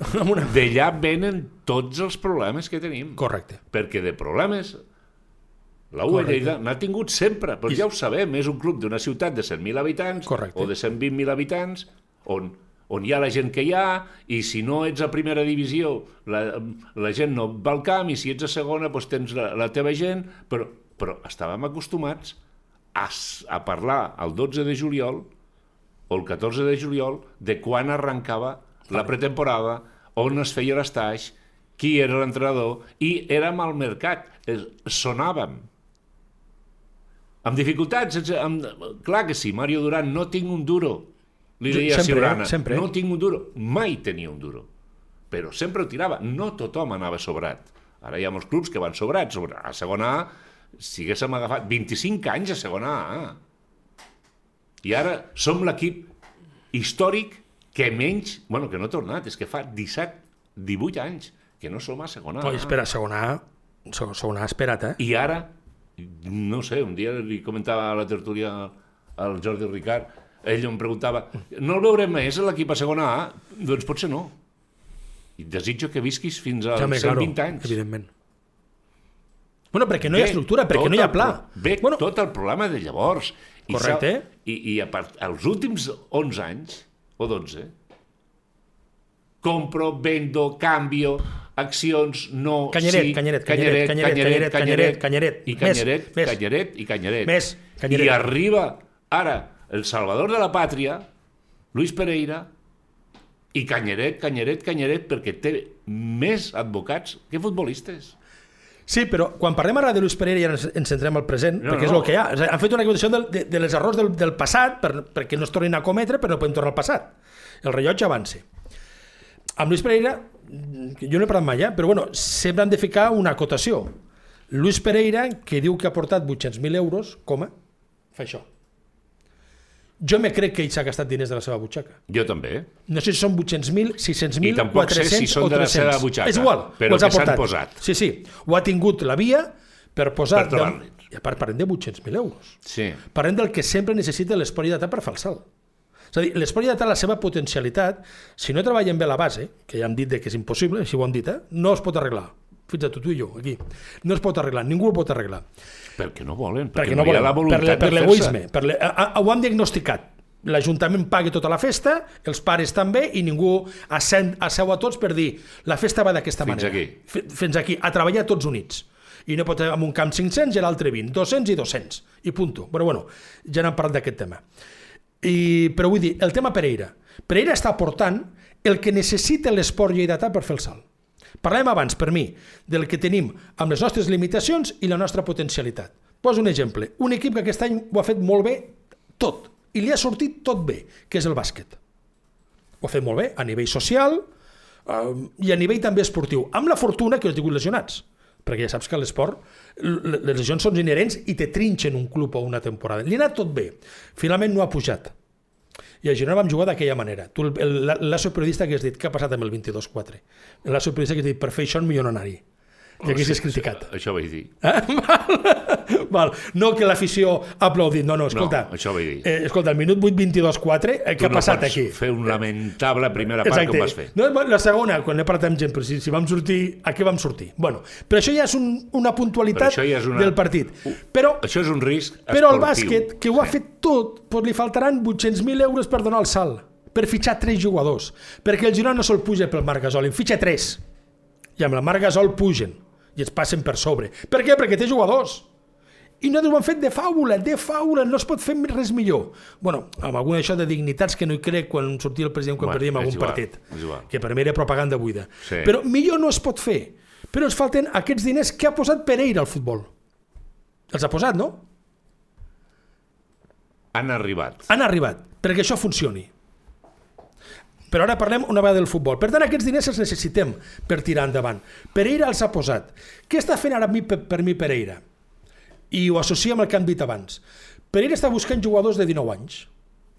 <laughs> una... D'allà venen tots els problemes que tenim. Correcte. Perquè de problemes la UE Correcte. Lleida n'ha tingut sempre, però I- ja ho sabem, és un club d'una ciutat de 100.000 habitants Correcte. o de 120.000 habitants, on, on hi ha la gent que hi ha, i si no ets a primera divisió, la, la gent no va al camp, i si ets a segona, doncs tens la, la teva gent, però, però estàvem acostumats a, a parlar el 12 de juliol o el 14 de juliol de quan arrencava la pretemporada, on es feia l'estaix, qui era l'entrenador, i érem al mercat, es- sonàvem. Amb dificultats, amb, clar que sí, Mario Duran, no tinc un duro, li deia sempre, Ciurana, eh? Sempre. no tinc un duro, mai tenia un duro, però sempre ho tirava, no tothom anava sobrat. Ara hi ha molts clubs que van sobrats, sobre, a segona A, si haguéssim agafat 25 anys a segona A, i ara som l'equip històric que menys, bueno, que no ha tornat, és que fa 17, 18 anys que no som a segona A. Oi, espera, segona A, seg- segona A, espera't, eh? I ara, no sé, un dia li comentava a la tertúlia al Jordi Ricard, ell em preguntava, no el veurem més a l'equip a segona A? Doncs potser no. I desitjo que visquis fins als Ja me 120 claro, anys. evidentment. Bueno, perquè no hi ha estructura, perquè no hi ha pla. Ve bueno, tot el problema de llavors. I Correcte. I, i a part, els últims 11 anys, o 12, compro, vendo, cambio, accions, no, Canyeret, sí, canyeret, canyeret, canyeret, canyeret, canyeret, canyeret. i canyeret, més. canyeret, i canyeret. Més, canyeret. I arriba ara el salvador de la pàtria, Luis Pereira, i canyeret, canyeret, canyeret, perquè té més advocats que futbolistes. Sí, però quan parlem ara de Luis Pereira i ara ens, ens centrem al present, No, perquè és no. el que hi ha. Han fet una actuació de, de, de les errors del, del passat per, perquè no es tornin a cometre, però no podem tornar al passat. El rellotge avança. Amb Luis Pereira, que jo no he parlat mai, eh? però bueno, sempre han de ficar una acotació. Luis Pereira, que diu que ha portat 800.000 euros, coma, fa això. Jo me crec que ell s'ha gastat diners de la seva butxaca. Jo també. No sé si són 800.000, 600.000, I tampoc sé 400 si són o de la 300. seva butxaca, És igual, però ho els ha que s'han posat. Sí, sí, ho ha tingut la via per posar... Per trobar-los. I a part parlem de 800.000 euros. Sí. Parlem del que sempre necessita l'esport per fer el salt. És a dir, l'esport data, la seva potencialitat, si no treballen bé la base, que ja hem dit que és impossible, així ho han dit, eh? no es pot arreglar. Fins a tu, tu i jo, aquí. No es pot arreglar, ningú ho pot arreglar. Perquè no volen, perquè perquè, no, no, hi ha volen, la voluntat per, l'egoisme. Per le, a, a, ho han diagnosticat. L'Ajuntament paga tota la festa, els pares també, i ningú assent, asseu a tots per dir la festa va d'aquesta Fins manera. aquí. F fins aquí, a treballar tots units. I no pot haver amb un camp 500 i l'altre 20, 200 i 200. I punto. Bueno, bueno, ja n'hem parlat d'aquest tema. I, però vull dir, el tema Pereira. Pereira està portant el que necessita l'esport lleidatà per fer el salt. Parlem abans, per mi, del que tenim amb les nostres limitacions i la nostra potencialitat. Poso un exemple. Un equip que aquest any ho ha fet molt bé, tot. I li ha sortit tot bé, que és el bàsquet. Ho ha fet molt bé, a nivell social eh, i a nivell també esportiu, amb la fortuna que els tingut lesionats perquè ja saps que l'esport les lesions són inherents i te trinxen un club o una temporada. Li ha anat tot bé. Finalment no ha pujat. I a Girona vam jugar d'aquella manera. Tu, el- el- l'asso periodista que has dit, què ha passat amb el 22-4? L'asso periodista que has dit, per fer això millor no anar-hi. I haguessis criticat. Això, això vaig dir. Eh? <laughs> Val. No que l'afició ha aplaudit. No, no, escolta. No, això vaig dir. Eh, escolta, el minut 8, 22, 4, eh, què Tu ha passat aquí? fer un lamentable primera part que ho vas fer. No, la segona, quan he parlat amb gent, però si, si vam sortir, a què vam sortir? Bueno, però això ja és un, una puntualitat ja és una- del partit. Però, Això és un risc però el esportiu. bàsquet, que ho ha fet tot, doncs li faltaran 800.000 euros per donar el salt, per fitxar tres jugadors, perquè el Girona no sol puja pel Marc Gasol, en fitxa tres. I amb la Marc Gasol pugen, i es passen per sobre. Per què? Perquè té jugadors. I nosaltres ho hem fet de faula, de faula, no es pot fer res millor. bueno, amb alguna això de dignitats que no hi crec quan sortia el president quan Bueno, perdíem algun igual, partit. igual. Que per mi era propaganda buida. Sí. Però millor no es pot fer. Però ens falten aquests diners que ha posat Pereira al futbol. Els ha posat, no? Han arribat. Han arribat, perquè això funcioni. Però ara parlem una vegada del futbol. Per tant, aquests diners els necessitem per tirar endavant. Pereira els ha posat. Què està fent ara mi, per, per mi Pereira? I ho associa amb el que hem dit abans. Pereira està buscant jugadors de 19 anys.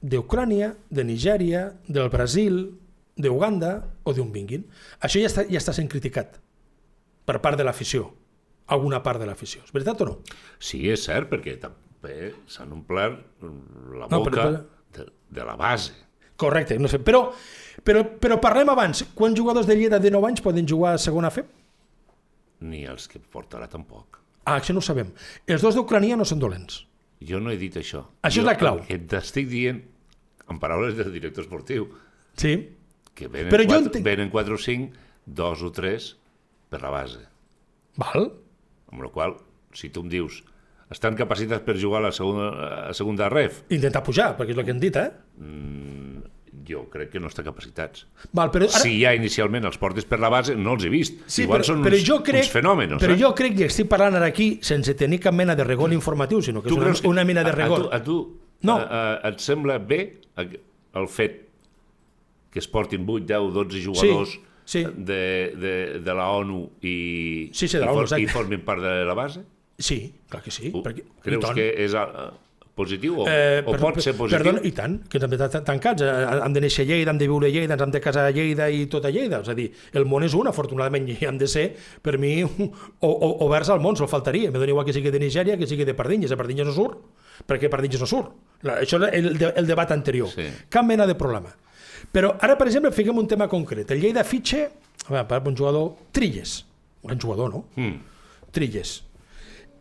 D'Ucrània, de Nigèria, del Brasil, d'Uganda o d'on vinguin. Això ja està, ja està sent criticat per part de l'afició. Alguna part de l'afició. És veritat o no? Sí, és cert, perquè també s'han omplert la No, boca però- de, de la base. Correcte, no sé, però, però, però parlem abans. Quants jugadors de Lleida de 9 anys poden jugar a segona FEP? Ni els que portarà tampoc. Ah, això no ho sabem. Els dos d'Ucrania no són dolents. Jo no he dit això. Això jo és la clau. Que t'estic dient, en paraules del director esportiu, Sí. que venen, Però jo quatre, entenc- venen 4 o 5, dos o 3 per la base. Val? Amb la qual si tu em dius estan capacitats per jugar a la segona, a segunda ref, Intentar pujar, perquè és el que hem dit, eh? jo crec que no està capacitats. Val, però ara... Si ja inicialment els portes per la base, no els he vist. Sí, Igual però, són però uns, jo crec, uns fenòmenos. però eh? jo crec que estic parlant ara aquí sense tenir cap mena de regol informatiu, sinó que és una, una mena de regol. A, a tu, a tu No. a, a, et sembla bé el fet que es portin 8, 10, 12 jugadors sí. de, de, de la ONU i, Sí, sí, de la ONU, for, i formin part de la base? Sí, clar que sí. Tu perquè, creus que és uh, positiu o, Eh, o per- pot ser positiu? Perdona, i tant, que ens hem de tan- tancats. eh, Hem de néixer a Lleida, hem de viure a Lleida, ens hem de casar a Lleida i tot a Lleida. És a dir, el món és un, afortunadament, i hem de ser, per mi, o, o, oberts al món, sol faltaria. Me dona igual que sigui de Nigèria que sigui de Pardinyes. A Pardinyes no surt. Per què Pardinyes no surt? Això és el, el debat anterior. Sí. Cap mena de problema. Però ara, per exemple, fiquem un tema concret. El Lleida fitxa, a veure, per un jugador, Trilles. Un gran jugador, no? Mm. Trilles.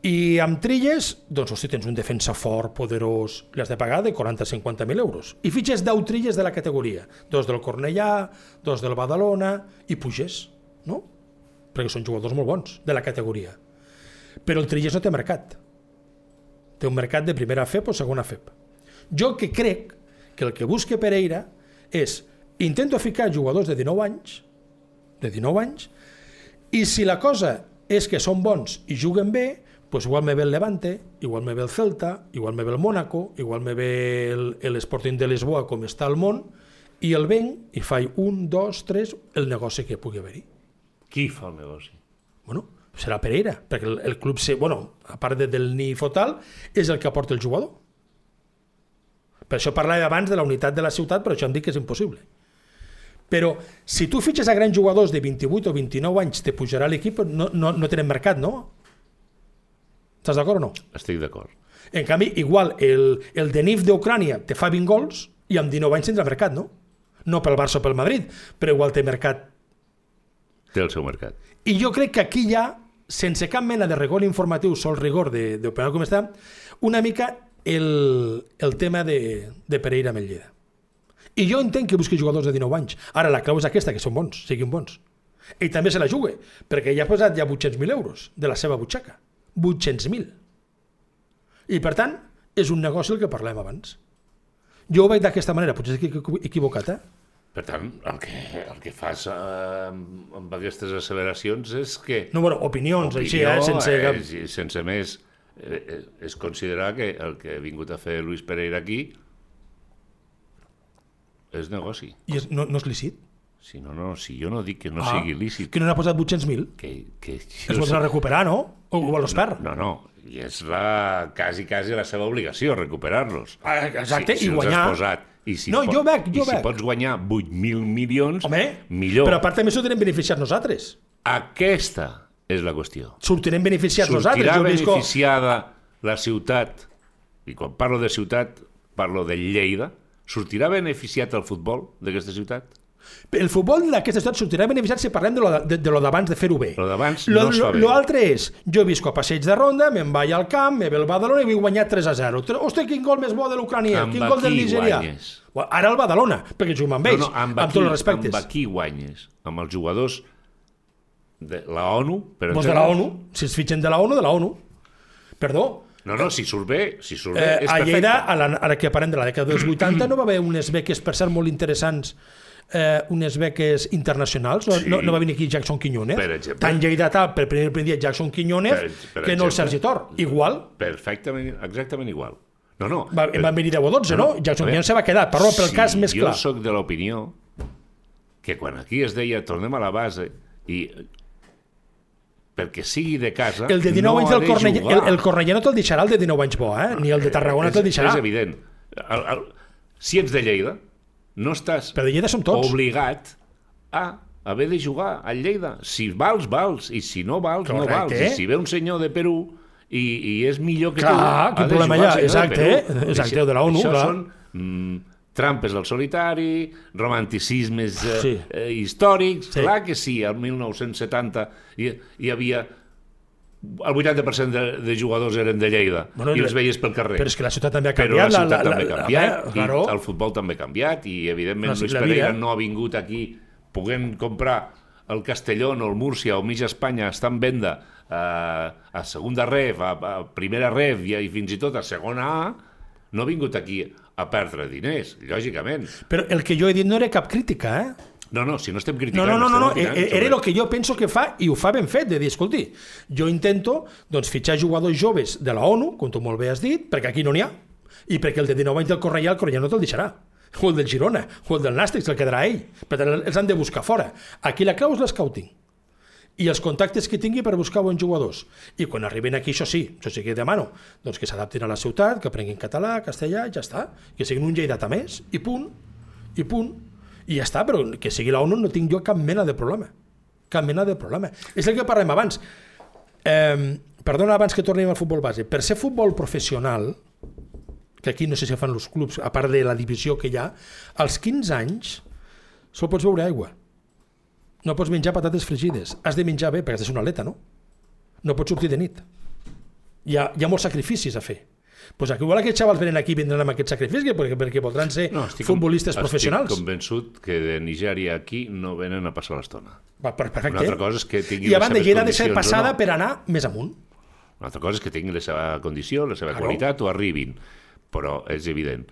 I amb Trilles, doncs, hosti, tens un defensa fort, poderós, li has de pagar de 40-50.000 euros. I fitxes 10 Trilles de la categoria. Dos del Cornellà, dos del Badalona, i puges, no? Perquè són jugadors molt bons, de la categoria. Però el Trilles no té mercat. Té un mercat de primera FEP o segona FEP. Jo que crec que el que busca Pereira és intento ficar jugadors de 19 anys, de 19 anys, i si la cosa és que són bons i juguen bé, doncs igual me ve el Levante, igual me ve el Celta, igual me ve el Mónaco, igual me ve el- l'Sporting de Lisboa com està al món, i el venc i faig un, dos, tres, el negoci que pugui haver-hi. Qui fa el negoci? Bueno, serà Pereira, perquè el, el club, se, bueno, a part de, del NIF o tal, és el que aporta el jugador. Per això parlava abans de la unitat de la ciutat, però això em dic que és impossible. Però si tu fitxes a grans jugadors de 28 o 29 anys, te pujarà l'equip, no, no, no tenen mercat, no? Estàs d'acord o no? Estic d'acord. En canvi, igual, el, el de NIF d'Ucrània te fa 20 gols i amb 19 anys tindrà mercat, no? No pel Barça o pel Madrid, però igual té mercat Té el seu mercat. i jo crec que aquí ja, sense cap mena de rigor informatiu, sol rigor de- d'opinar com està, una mica el, el tema de, de Pereira amb el Lleida. I jo entenc que busqui jugadors de 19 anys. Ara, la clau és aquesta, que són bons, siguin bons. Ell també se la juga, perquè ja ha posat ja 800.000 euros de la seva butxaca. 800.000. I, per tant, és un negoci el que parlem abans. Jo ho veig d'aquesta manera, potser estic equi- equivocat, eh? Per tant, el que, el que fas eh, amb, aquestes asseveracions és que... No, bueno, opinions, així, eh? Opinió, Sense cap... eh, sense més eh, eh, és considerar que el que ha vingut a fer Luis Pereira aquí és negoci. I és, no, no és lícit. Si no, no, si jo no dic que no Ah, sigui lícit, Que no n'ha posat 800.000. que, que Es pot anar a recuperar, no? O, o los perd. No, no, i és la, quasi, quasi la seva obligació recuperar-los. Ah, exacte, si, si i els guanyar. Posat, i si No, jo veig, jo i si pots guanyar 8.000 milions, Home, millor. però a part també s'ho tenen beneficiat nosaltres. Aquesta és la qüestió. Sortirem beneficiats nosaltres. Sortirà Jo visco... beneficiada la ciutat, i quan parlo de ciutat parlo de Lleida, sortirà beneficiat el futbol d'aquesta ciutat? El futbol d'aquesta ciutat sortirà beneficiat si parlem de lo de, de, lo d'abans de fer-ho bé. Lo d'abans no es fa lo- bé. Lo altre és, jo visco a passeig de ronda, me'n vaig al camp, me ve el Badalona i vull guanyar 3 a 0. Tre- Hosti, quin gol més bo de l'Ucranià, Amb quin gol del qui Nigerià. guanyes? Ara el Badalona, perquè jugo amb ells, amb, aquí, tots els respectes. Amb aquí guanyes? Amb els jugadors de la ONU? Per Pues de la ONU, si es fitxen de la ONU, de la ONU. Perdó, No, no, si surt bé, si surt bé, Eh, és a perfecte. Lleida, a la, ara que parlem de la dècada dels 80, no va haver unes beques, per cert, molt interessants, eh, unes beques internacionals. Sí. no, no va venir aquí Jackson Quiñones. Per exemple. Tan lleidatà per primer, dia Jackson Quiñones Per- per que no el. Sergi Tor. Igual. Perfectament, exactament igual. No, no. Va, però- van venir 10 o 12, no? No, no. Jackson Quiñones se va quedar, però pel si cas més clar. Jo sóc de l'opinió que quan aquí es deia tornem a la base i perquè sigui de casa El de 19 no anys del de Cornellà, el, el Cornellà no te'l deixarà el de 19 anys bo, eh? Ni el de Tarragona és, te'l deixarà. És evident. El, el, si ets de Lleida, no estàs Però de Lleida som tots. obligat a haver de jugar al Lleida. Si vals, vals, i si no vals, no Correcte. vals. I si ve un senyor de Perú i, i és millor que Clar, tu, quin ha de problema jugar hi ha? el senyor Exacte, de Perú. exacte, Això- de la ONU, Això clar. són mm, trampes del solitari, romanticismes eh, Sí. eh, històrics. Sí. Clar que sí, el 1970 hi, hi havia el 80% de, de jugadors eren de Lleida Bueno, i els veies pel carrer. Però és que la ciutat també ha Però canviat. la ciutat també ha la- canviat, eh, i el futbol també ha canviat, i evidentment No, Luis la Pereira no ha vingut aquí puguem comprar el Castellón o el Múrcia o mig Espanya està en venda eh, a segunda ref, a, a primera ref i, i fins i tot a segona A, no ha vingut aquí a perdre diners, lògicament. Però el que jo he dit no era cap crítica, eh? No, no, si no estem No, criticant... no, no, no, no. estem eh, eh, era sobre- el que jo penso que fa i ho fa ben fet, de dir, escolti, jo intento doncs, fitxar jugadors joves de la ONU, com tu molt bé has dit, perquè aquí no n'hi ha, i perquè el de 19 anys del Correia, el Correia no te'l deixarà, o el del Girona, o el del Nàstic, el quedarà ell. Per tant, els han de buscar fora. Aquí la clau és l'escouting i els contactes que tingui per buscar bons jugadors. I quan arriben aquí, això sí, això sí que demano, doncs que s'adaptin a la ciutat, que aprenguin català, castellà, ja està. Que siguin un lleidatà més, i punt, i punt. I ja està, però que sigui la no tinc jo cap mena de problema. Cap mena de problema. És el que parlem abans. Eh, perdona, abans que tornem al futbol base. Per ser futbol professional, que aquí no sé si fan els clubs, a part de la divisió que hi ha, als 15 anys sol pots beure aigua. No pots menjar patates fregides. Has de menjar bé, perquè has de ser un atleta, no? No pots sortir de nit. Hi ha, hi ha molts sacrificis a fer. Pues aquí, igual aquests xavals venen aquí vindran amb aquest sacrifici perquè, perquè voldran ser no, estic futbolistes estic professionals. convençut que de Nigèria aquí no venen a passar l'estona. Perfecte. Una altra cosa és que tingui I a banda, hi ha de ser passada no. per anar més amunt. Una altra cosa és que tinguin la seva condició, la seva Claro. qualitat o arribin, però és evident.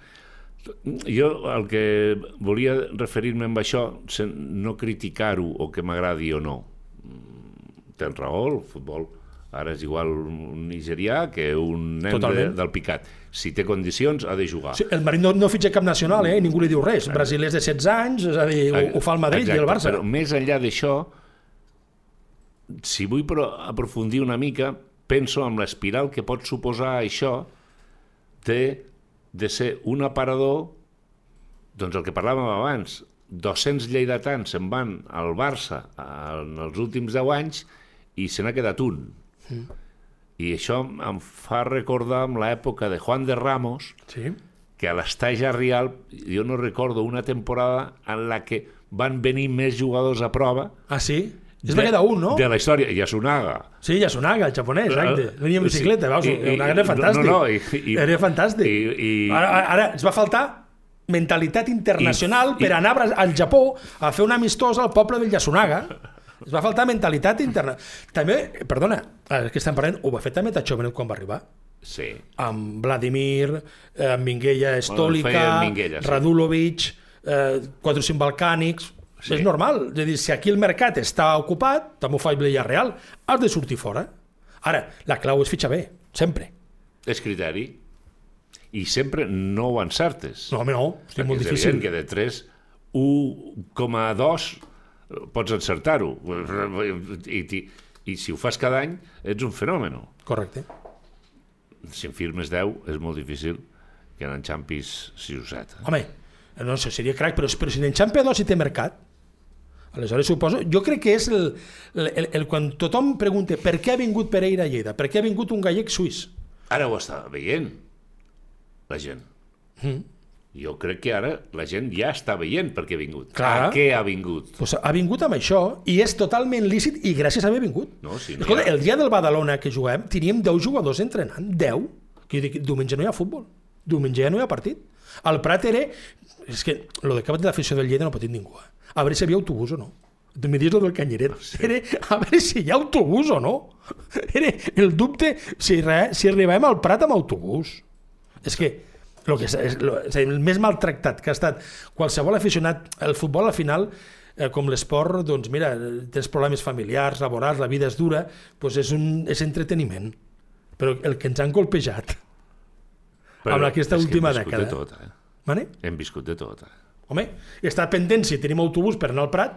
Jo el que volia referir-me amb això, no criticar-ho o que m'agradi o no. Mm, Tens raó, el futbol ara és igual un nigerià que un nen de, del picat. Si té condicions, ha de jugar. Sí, el Marín no, no fitxa cap nacional, eh? ningú li diu res. Brasil és de 16 anys, és a dir, ho, ho fa el Madrid Exacte, i el Barça. Però més enllà d'això, si vull pro aprofundir una mica, penso en l'espiral que pot suposar això de, de ser un aparador, doncs el que parlàvem abans, 200 lleidatans se'n van al Barça en els últims 10 anys i se n'ha quedat un. Mm. I això em fa recordar amb l'època de Juan de Ramos, Sí. que a l'Estaja Real jo no recordo una temporada en la que van venir més jugadors a prova Ah, sí? Es va quedar un, no? de la història, Yasunaga Sí, Yasunaga, el japonès, exacte. Venia en Sí, bicicleta, veus, i- i- era fantàstic. no, no, i- i- era fantàstic. i- i- Ara, ara ens va faltar mentalitat internacional I- per i- anar Bra- al Japó a fer un amistós al poble del Yasunaga. Ens va faltar mentalitat interna. També, perdona, ara que estem parlant, ho va fer també Tacho Benet quan va arribar. Sí. amb Vladimir, eh, amb Minguella Stolica, Minguella, sí. Radulovic, eh, 4 o 5 balcànics... Sí. És normal. És a dir, si aquí el mercat està ocupat, també ho fa el Villarreal, has de sortir fora. Ara, la clau és fitxar bé. sempre. És criteri. I sempre no ho encertes. No, home, no, Perquè molt és difícil. que de 3, 1,2 pots encertar-ho. I, i, I si ho fas cada any, ets un fenomen. Correcte. Si en firmes 10, és molt difícil que en enxampis 6 o 7. Home, no sé, seria crac, però, però si n'enxampa dos i té mercat, aleshores suposo... Jo crec que és el, el, el, el quan tothom pregunta per què ha vingut Pereira a Lleida, per què ha vingut un gallec suís. Ara ho està veient, la gent. Mm. Jo crec que ara la gent ja està veient per què ha vingut. Clar. A què ha vingut. Pues ha vingut amb això i és totalment lícit i gràcies a haver vingut. No, si no Escolta, ha- el dia del Badalona que juguem teníem 10 jugadors entrenant, 10. Que dic, diumenge no hi ha futbol, diumenge ja no hi ha partit. El Prat era... És que lo de cap de l'afició del Lleida no pot dir ningú. Eh? A veure si hi havia autobús o no. Tu me dius lo del Canyeret. Sí. Era, a veure si hi ha autobús o no. Era el dubte si, re, si arribem al Prat amb autobús. És que lo que és, és, lo, és el més maltractat que ha estat qualsevol aficionat al futbol al final eh, com l'esport, doncs mira, tens problemes familiars, laborals, la vida és dura, doncs és, un, és entreteniment. Però el que ens han colpejat, amb aquesta última hem viscut dècada. De tot, eh? Mane? Hem viscut de tot. Eh? Home, està pendent si tenim autobús per anar al Prat,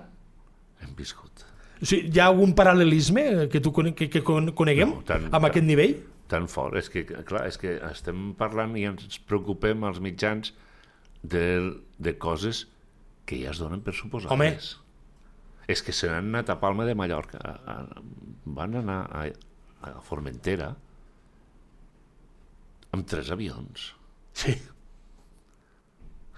Hem viscut. o sigui, hi ha algun paral·lelisme que, tu que, que con- coneguem No, tant- amb aquest nivell? Tan fort. És que, clar, és que estem parlant i ens preocupem als mitjans de, de coses que ja es donen per suposades. Home. És que se n'han anat a Palma de Mallorca. A, a, van anar a, a Formentera amb tres avions. Sí.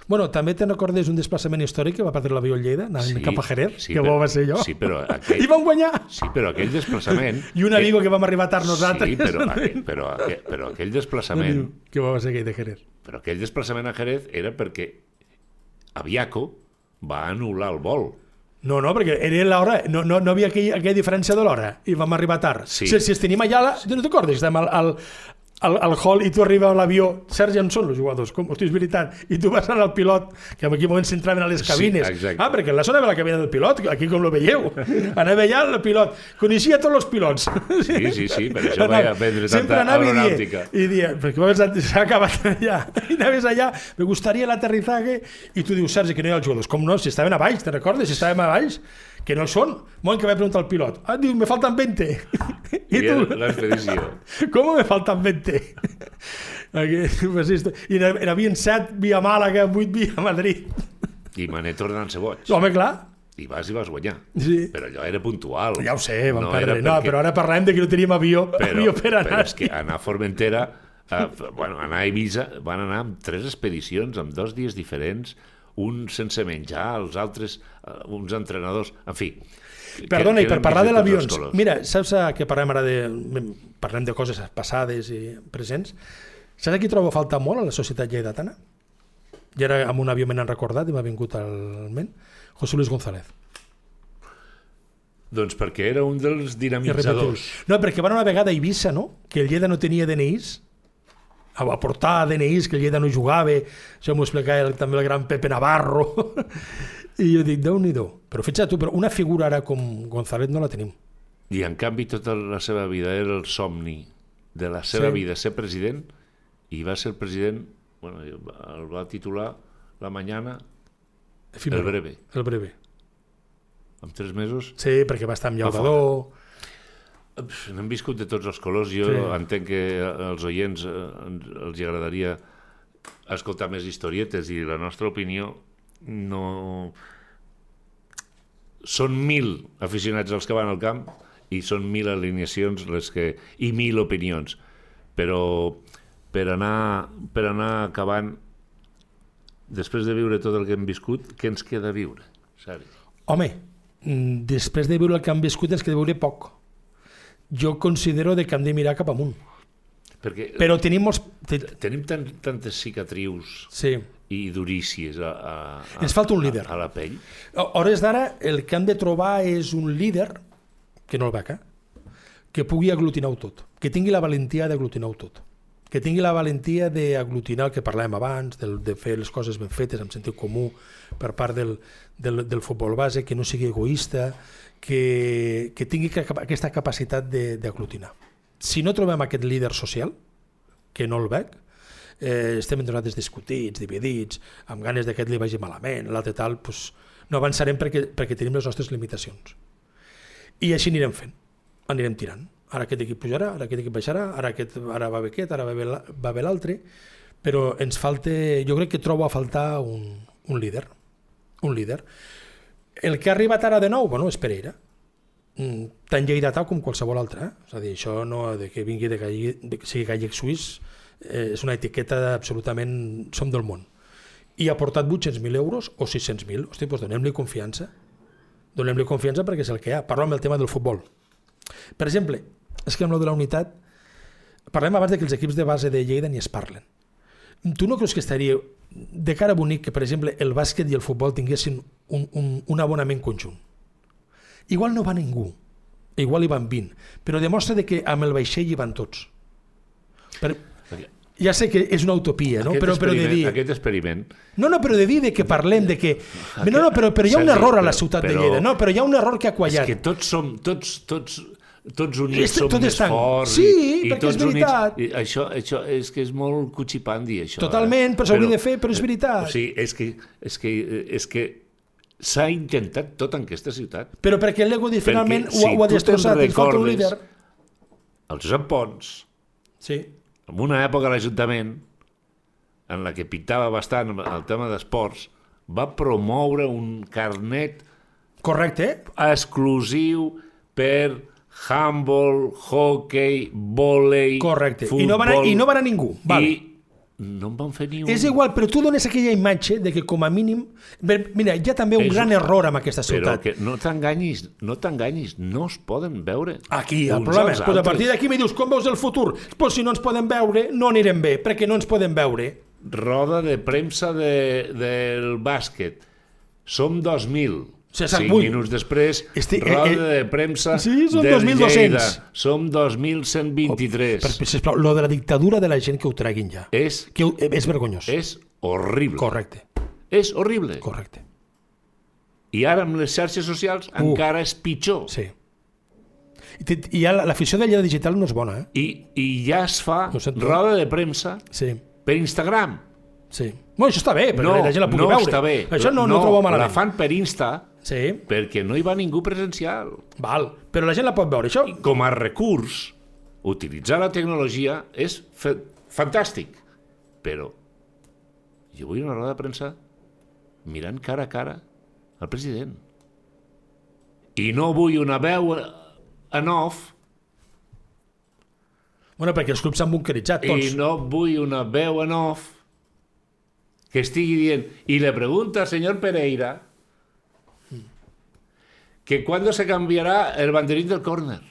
Bueno, també te'n recordes un desplaçament històric que va perdre l'avió Lleida, anant sí, cap a Jerez, sí, que però- bo va ser jo. Sí, però aquell, <laughs> I vam guanyar! sí, però aquell desplaçament... <laughs> I un amigo que vam arribar tard nosaltres. Sí, però, <laughs> aquell, però, aquell, però aquell desplaçament... que va ser aquell de Jerez. Però aquell desplaçament a Jerez era perquè Aviaco va anul·lar el vol. No, no, perquè era l'hora, no, no, no havia aquella, aquella diferència de l'hora i vam arribar tard. Sí. Si, si es tenim allà, la, no t'acordes? Al, al, al, al hall i tu arribes a l'avió, Sergi, on són els jugadors? Com, hosti, és veritat. I tu vas anar al pilot, que en aquell moment s'entraven a les Sí, cabines. exacte. ah, perquè la zona de la cabina del pilot, aquí com lo veieu. <laughs> Anava allà el pilot, coneixia tots els pilots. Sí, sí, sí, per això vaig aprendre tanta aeronàutica. I dia, perquè s'ha acabat allà. <laughs> I anaves allà, me gustaría l'aterrizaje, i tu dius, Sergi, que no hi ha els jugadors. Com no? Si estaven a baix, te recordes? Si estàvem a baix, que no són. Moment que vaig preguntar al pilot. Ah, diu, me faltan 20. I, I tu, l'expedició. <laughs> com me faltan 20? <laughs> Aquí, pues esto. <laughs> I n'havien 7 via Màlaga, 8 via Madrid. I me n'he tornat ser boig. Home, clar, I vas i vas guanyar. Sí. Però allò era puntual. ja ho sé, vam No no perdre. No, perquè- però ara parlem de que no teníem avió, però, avió per anar. però és que anar a Formentera eh, bueno, anar a Eivissa van anar amb tres expedicions amb dos dies diferents un sense menjar, els altres eh, uns entrenadors, en fi que- Perdona, que i per parlar de l'avions, mira, saps a què parlem ara de... Parlem de coses passades i presents. Saps qui trobo a faltar molt a la societat lleidatana? I ara amb un avió me n'han recordat i m'ha vingut al ment. José Luis González. doncs perquè era un dels dinamitzadors No, perquè van una vegada a Eivissa, no? Que el Lleida no tenia DNIs, a aportar DNIs, que el Lleida no jugava, això m'ho explicava el, també el gran Pepe Navarro. <laughs> I jo dic, déu nhi Però fixa't tu, però una figura ara com González no la tenim. i en canvi tota la seva vida era el somni de la seva Sí. vida ser president i va ser el president bueno, el va titular la mañana Efímero. El breve. El breve. en tres mesos Sí, perquè va estar amb Llaurador. N'hem viscut de tots els colors. Jo Sí. entenc que als oients eh, ens- els agradaria escoltar més historietes i la nostra opinió no... Són mil aficionats els que van al camp i són mil alineacions les que... i mil opinions. Però per anar, per anar acabant, després de viure tot el que hem viscut, què ens queda viure? Sari? Home, mm, després de veure el que han viscut és que de veure poc. Jo considero de que hem de mirar cap amunt. Perquè Però tenim molts... te- tenim tan, tantes cicatrius Sí. i durícies a, a, a, Ens falta un líder. a, a la pell. A hores d'ara, el que han de trobar és un líder, que no el eh? que pugui aglutinar-ho tot, que tingui la valentia d'aglutinar-ho tot, que tingui la valentia d'aglutinar el que parlàvem abans, del, de fer les coses ben fetes, amb sentit comú, per part del, del, del futbol base, que no sigui egoista, que, que tingui aquesta capacitat d'aglutinar. si no trobem aquest líder social, que no el veig, eh, estem entre nosaltres discutits, dividits, amb ganes de que li vagi malament, l'altre tal, doncs no avançarem perquè, perquè tenim les nostres limitacions. I així anirem fent, anirem tirant. Ara aquest equip pujarà, ara aquest equip baixarà, ara, aquest, ara va bé aquest, ara va bé l'altre, però ens falta, jo crec que trobo a faltar un, un líder, un líder. El que ha arribat ara de nou, bueno, és Pereira, Mm, tan lleidatà com qualsevol altre. Eh? És a dir, això no, de que vingui de, gallec, de que sigui gallec suís eh, és una etiqueta absolutament... Som del món. I ha portat 800.000 euros o 600.000. Hosti, doncs donem-li confiança. Donem-li confiança perquè és el que hi ha. Parlo amb el tema del futbol. Per exemple, és que amb lo de la unitat parlem abans de que els equips de base de Lleida ni es parlen. Tu no creus que estaria de cara bonic que, per exemple, el bàsquet i el futbol tinguessin un, un, un abonament conjunt? Igual no va ningú, igual hi van 20, però demostra de que amb el vaixell hi van tots. Per, ja sé que és una utopia, no? Aquest Però, però de dir... Aquest experiment No, no, però de dir de que parlem de que... <laughs> No, no, però, però hi ha un error a la però- ciutat de però- Lleida. No, però hi ha un error que ha és quallat. que tots som, tots, tots, tots units És- som tot més és forts Sí, i, i perquè és tots veritat. units, i això, això és que és molt cuchipandi això, Totalment, eh? però s'hauria de fer, però és veritat. o sigui, és que, és que, és que s'ha intentat tot en aquesta ciutat Però perquè l'ego finalment ho, si ho ha destrossat, ens falta un recordes- líder. el Josep Pons Sí, en una època a l'Ajuntament en la que pintava bastant el tema d'esports va promoure un carnet correcte. exclusiu per handball, hockey, vòlei, Correcte. futbol... I no va anar- i no va anar ningú. Vale. I no en van fer ni un. És igual, però tu dones aquella imatge de que com a mínim... Mira, hi ha també un És- gran error amb aquesta Però ciutat. que no t'enganyis, no t'enganyis, no es poden veure. Aquí, el problema és, pues a partir d'aquí me dius, com veus el futur? Pues si no ens podem veure, no anirem bé, perquè no ens podem veure. Roda de premsa de, del bàsquet. Som 2.000. Cinc vull. minuts després, Este- eh, roda eh, de premsa sí, som del 2.200. Lleida. Som 2.123. Per, sisplau, lo de la dictadura de la gent que ho treguin ja. És, Que ho- és vergonyós. és horrible. Correcte, És horrible. correcte. I ara amb les xarxes socials Uh. encara és pitjor. Sí. I, i ja la- l'afició de Lleida Digital no és bona, eh? I, I ja es fa sento. roda de premsa Sí, per Instagram. sí. Bueno, això està bé, perquè No, la gent la pugui no veure. està bé. Això no, no, ho trobo malament. La fan per Insta Sí, perquè no hi va ningú presencial. val. Però la gent la pot veure. Això, Com a recurs, utilitzar la tecnologia és fa fantàstic. Però jo vull una roda de premsa mirant cara a cara al president. I no vull una veu en off bueno, perquè els clubs s'han bunkeritzat tots. y no vull una veu en off que estigui dient y le pregunta al señor Pereira que cuándo se cambiará el banderín del córner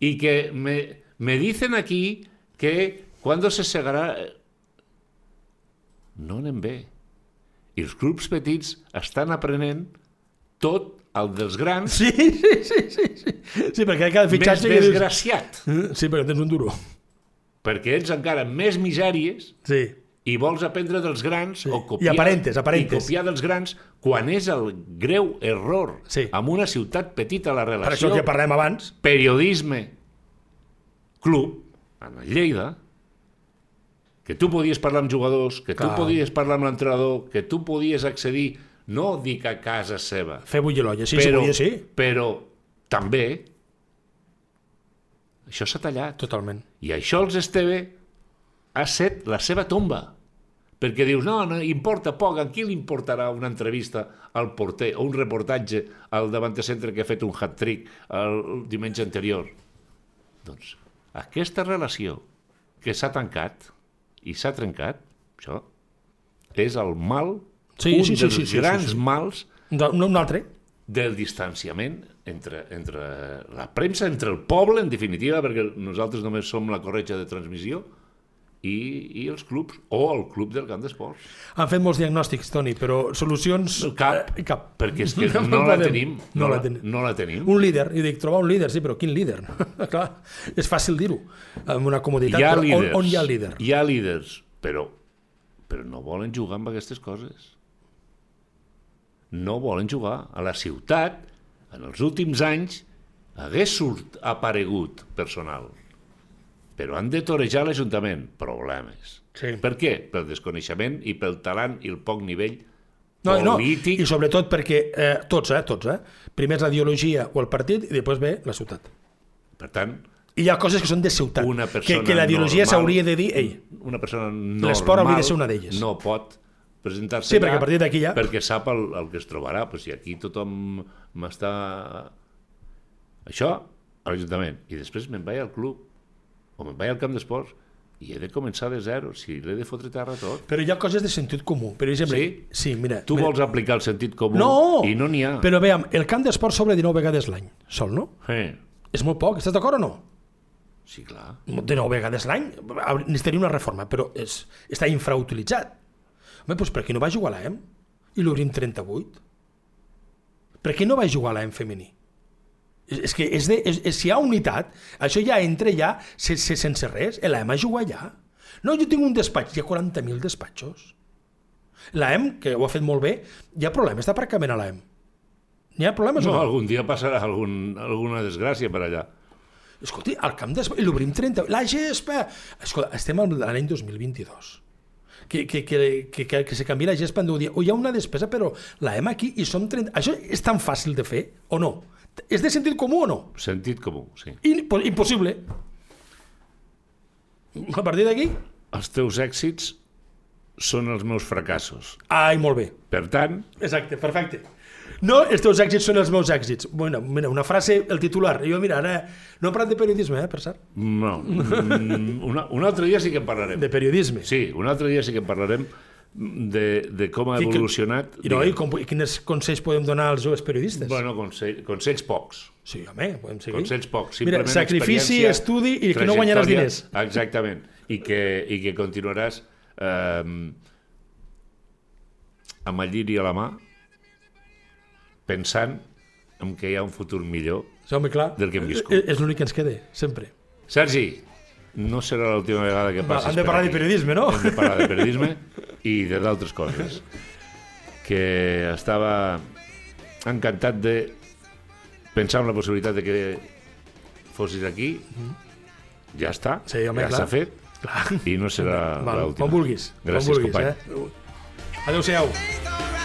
y que me, me dicen aquí que cuándo se segarà no anem bé i els clubs petits estan aprenent tot el dels grans Sí, sí, sí, sí, sí. Sí, perquè cada més fitxatge... que dius- desgraciat Sí, perquè tens un duro. perquè ets encara més misèries Sí. I vols aprendre dels grans Sí. o copiar, I aparentes, aparentes. i copiar dels grans quan és el greu error Sí. amb una ciutat petita la Per relació això que parlem abans. periodisme club en Lleida que tu podies parlar amb jugadors, que tu Clar. podies parlar amb l'entrenador, que tu podies accedir, no dic a casa seva, Fer bullir l'olla. Sí, però, sí, podia, sí. però també això s'ha tallat. Totalment. I això els Esteve ha set la seva tomba. Perquè dius, no, no, importa poc, a qui li importarà una entrevista al porter o un reportatge al davanter-centre que ha fet un hat-trick el diumenge anterior? Doncs aquesta relació que s'ha tancat i s'ha trencat, això és el mal, Sí, un sí, sí, dels sí, sí, sí, grans sí. mals Un, un altre. del distanciament entre, entre la premsa, entre el poble, en definitiva, perquè nosaltres només som la corretja de transmissió, i, i els clubs, o el club del camp d'esports. Han fet molts diagnòstics, Toni, però solucions... Cap, eh, cap. perquè és que <laughs> No no, la tenim. No No, la tenim. no la tenim. Un líder, i dic, trobar un líder, sí, però quin líder? <laughs> Clar, és fàcil dir-ho, amb una comoditat, Hi ha però líders. on, on hi ha líder? Hi ha líders, però, però no volen jugar amb aquestes coses. No volen jugar. A la ciutat, en els últims anys, hagués surt, aparegut personal, però han de torejar l'Ajuntament. Problemes. Sí. Per què? Pel desconeixement i pel talent i el poc nivell No, no, polític. i sobretot perquè eh, tots, eh, tots, eh? Primer és la ideologia o el partit i després ve la ciutat. Per tant, I hi ha coses que són de ciutat, una que, persona que la ideologia s'hauria de dir, ei, una persona normal L'esport hauria de ser una d'elles. no pot presentar-se Sí, perquè a partir d'aquí ja- perquè sap el, el que es trobarà però si aquí tothom m'està això a l'Ajuntament i després me'n vaig al club o me'n vaig al camp d'esports i he de començar de zero si l'he de fotre terra tot però hi ha coses de sentit comú. Per exemple, Sí? sí mira, tu mira, vols aplicar el sentit comú no, i no n'hi ha Però veiem, el camp d'esport s'obre 19 vegades l'any, sol, no? eh, És molt poc, estàs d'acord o no? sí clar 19 vegades l'any, necessitaria una reforma, però és, està infrautilitzat. Home, doncs per què no va jugar a l'EM? I l'obrim 38? Per què no va jugar a l'EM femení? És, que és de, és, és, si hi ha unitat, això ja entra ja se, se, sense res. L'EM ha jugat allà. No, jo tinc un despatx, hi ha 40.000 despatxos. L'EM, que ho ha fet molt bé, hi ha problemes d'aparcament a l'EM. N'hi ha problemes o no, no? algun dia passarà algun, alguna desgràcia per allà Escolti, al camp d'esport, l'obrim 30... La gespa... Escolta, estem a l'any 2022. Que, que, que, que, que, que se canvi la gespa en deu dies. O hi ha una despesa, però la hem aquí i som 30... Això és tan fàcil de fer o no? És de sentit comú o no? sentit comú, sí In, impossible. A partir d'aquí... els teus èxits són els meus fracassos Ai, molt bé. per tant, Exacte, perfecte. No, els teus èxits són els meus èxits. Bueno, mira, una frase, el titular. Jo, mira, ara no he parlat de periodisme, eh, per cert. No. Mm, Una, un altre dia sí que en parlarem. De periodisme. Sí, un altre dia sí que en parlarem de, de com ha evolucionat. I, no, i, com, i quins consells podem donar als joves periodistes? Bueno, consell, consells pocs. Sí, home, podem seguir. Consells pocs. Mira, Simplement sacrifici, experiència, estudi i que no guanyaràs diners. Exactament. I que, i que continuaràs eh, amb el lliri a la mà pensant en que hi ha un futur millor. Sí, home, clar. Del que hem viscut. És, és l'únic que ens queda, sempre. Sergi, no serà l'última vegada que passis hem de parlar de periodisme, no? Hem de parlar de periodisme i de d'altres coses. Que estava encantat de pensar en la possibilitat de que fossis aquí. Ja està. Sí, home, ja s'ha fet Clar. i no serà l'última. quan vulguis. Gràcies, quan vulguis, company. Eh? Adéu-siau.